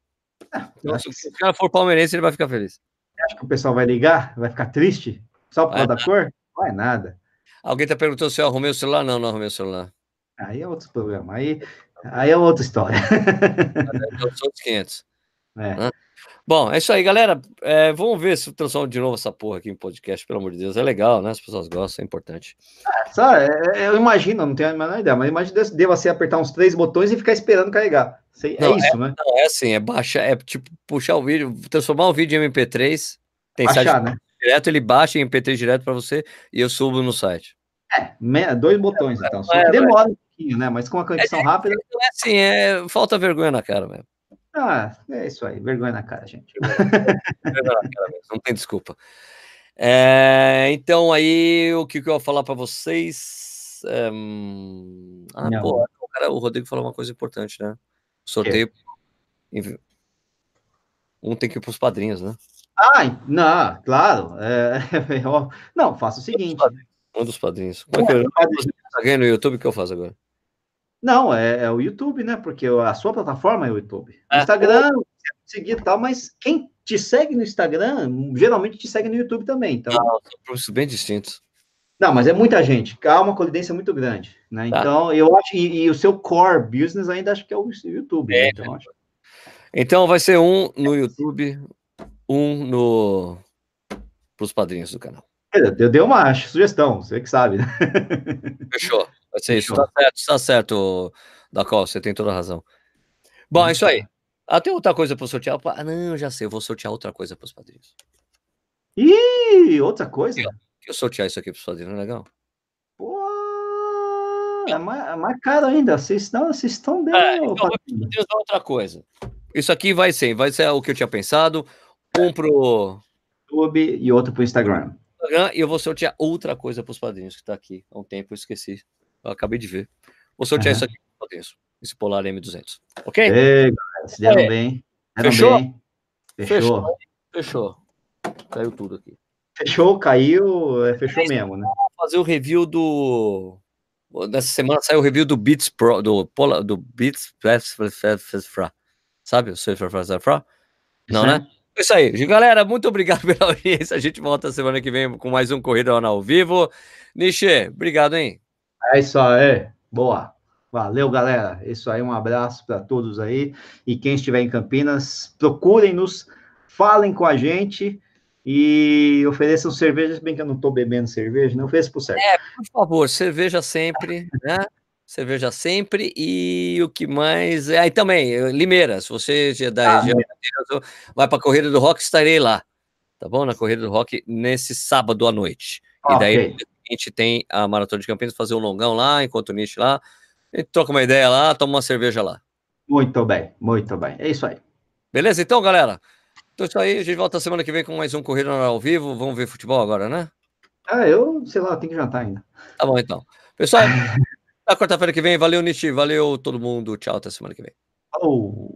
Ah, então, se o cara for palmeirense, ele vai ficar feliz. Acho que o pessoal vai ligar? Vai ficar triste? Só por causa da cor? Não é nada. Alguém tá perguntando se eu arrumei o celular? Não, não arrumei o celular. Aí é outro problema. Aí, aí é outra história. São outros 500. É. Bom, é isso aí, galera. É, vamos ver se eu transformo de novo essa porra aqui em podcast, pelo amor de Deus. É legal, né? As pessoas gostam, é importante. É, só, é, é, eu imagino, não tenho a menor ideia, mas imagina deva ser apertar uns três botões e ficar esperando carregar. É não, isso, né? Não, é assim, é baixar, é tipo puxar o vídeo, transformar o vídeo em MP3, tem Baixar, site né? direto, ele baixa em MP3 direto para você e eu subo no site. É, dois botões, então. Só que demora um pouquinho, né? Mas com a conexão rápida. É assim, é, falta vergonha na cara mesmo. Ah, é isso aí, vergonha na cara, gente. não tem desculpa. É, então, aí, o que, que eu vou falar para vocês? É, ah, não. pô, o, cara, o Rodrigo falou uma coisa importante, né? sorteio. Um tem que ir para os padrinhos, né? Ah, não, claro. É, não, faça o seguinte. Um dos padrinhos. Como é que eu, tá no YouTube, o que eu faço agora? Não, é, é, o YouTube, né? Porque a sua plataforma é o YouTube. É. Instagram, seguir e tal, mas quem te segue no Instagram, geralmente te segue no YouTube também. Então... Não, são bem distintos. Não, mas é muita gente. Há uma colidência muito grande, né? Tá. Então, eu acho e, e, o seu core business ainda acho que é o YouTube. É, né? então, acho. então, vai ser um no YouTube, um no para os padrinhos do canal. Eu dei uma sugestão, você que sabe. Né? Fechou. Vai ser isso. Tá certo, tá certo, da qual você tem toda a razão. Bom, é isso aí. Ah, tem outra coisa para sortear? Ah, não, já sei, eu vou sortear outra coisa para os padrinhos. Ih, outra coisa? Eu, eu sortear isso aqui para os padrinhos, não é legal? Pô, é mais, é mais caro ainda. Vocês estão, vocês estão dando. É, então, outra coisa. Isso aqui vai ser, vai ser o que eu tinha pensado. Um pro YouTube e outro pro Instagram. Instagram e eu vou sortear outra coisa para os padrinhos que está aqui. Há um tempo eu esqueci. Eu acabei de ver. Vou sortear uhum. isso aqui. Esse Polar M200. Ok? Ei, galera, se deram é. bem. Deram Fechou? Bem. Fechou? Fechou. Fechou. Caiu tudo aqui. Fechou, caiu, é, fechou mesmo, né? Fazer o review do. Nessa semana saiu o review do Beats Pro, do, Polar, do Beats Sabe o Surfer Não, né? É isso aí. Galera, muito obrigado pela audiência. A gente volta semana que vem com mais um Corrida ao Vivo. Nishi, obrigado, hein? É isso aí. Boa. Valeu, galera. Isso aí, um abraço para todos aí. E quem estiver em Campinas, procurem-nos, falem com a gente E ofereçam cervejas, bem que eu não estou bebendo cerveja, não ofereça pro Sérgio. É, por favor, cerveja sempre, né? Cerveja sempre e o que mais. Aí também, Limeira, se você é da ah, região, vai para a Corrida do Rock, estarei lá, tá bom? Na Corrida do Rock nesse sábado à noite. E daí okay. A gente tem a Maratona de Campinas, fazer um longão lá, enquanto o Nish lá, a gente troca uma ideia lá, toma uma cerveja lá. Muito bem, muito bem. É isso aí. Beleza, então, galera? Então, isso aí. A gente volta semana que vem com mais um Corrida ao Vivo. Vamos ver futebol agora, né? Ah, eu, sei lá, tenho que jantar ainda. Tá bom, então. Pessoal, na quarta-feira que vem, valeu, Nishi. Valeu todo mundo. Tchau, até semana que vem. Oh.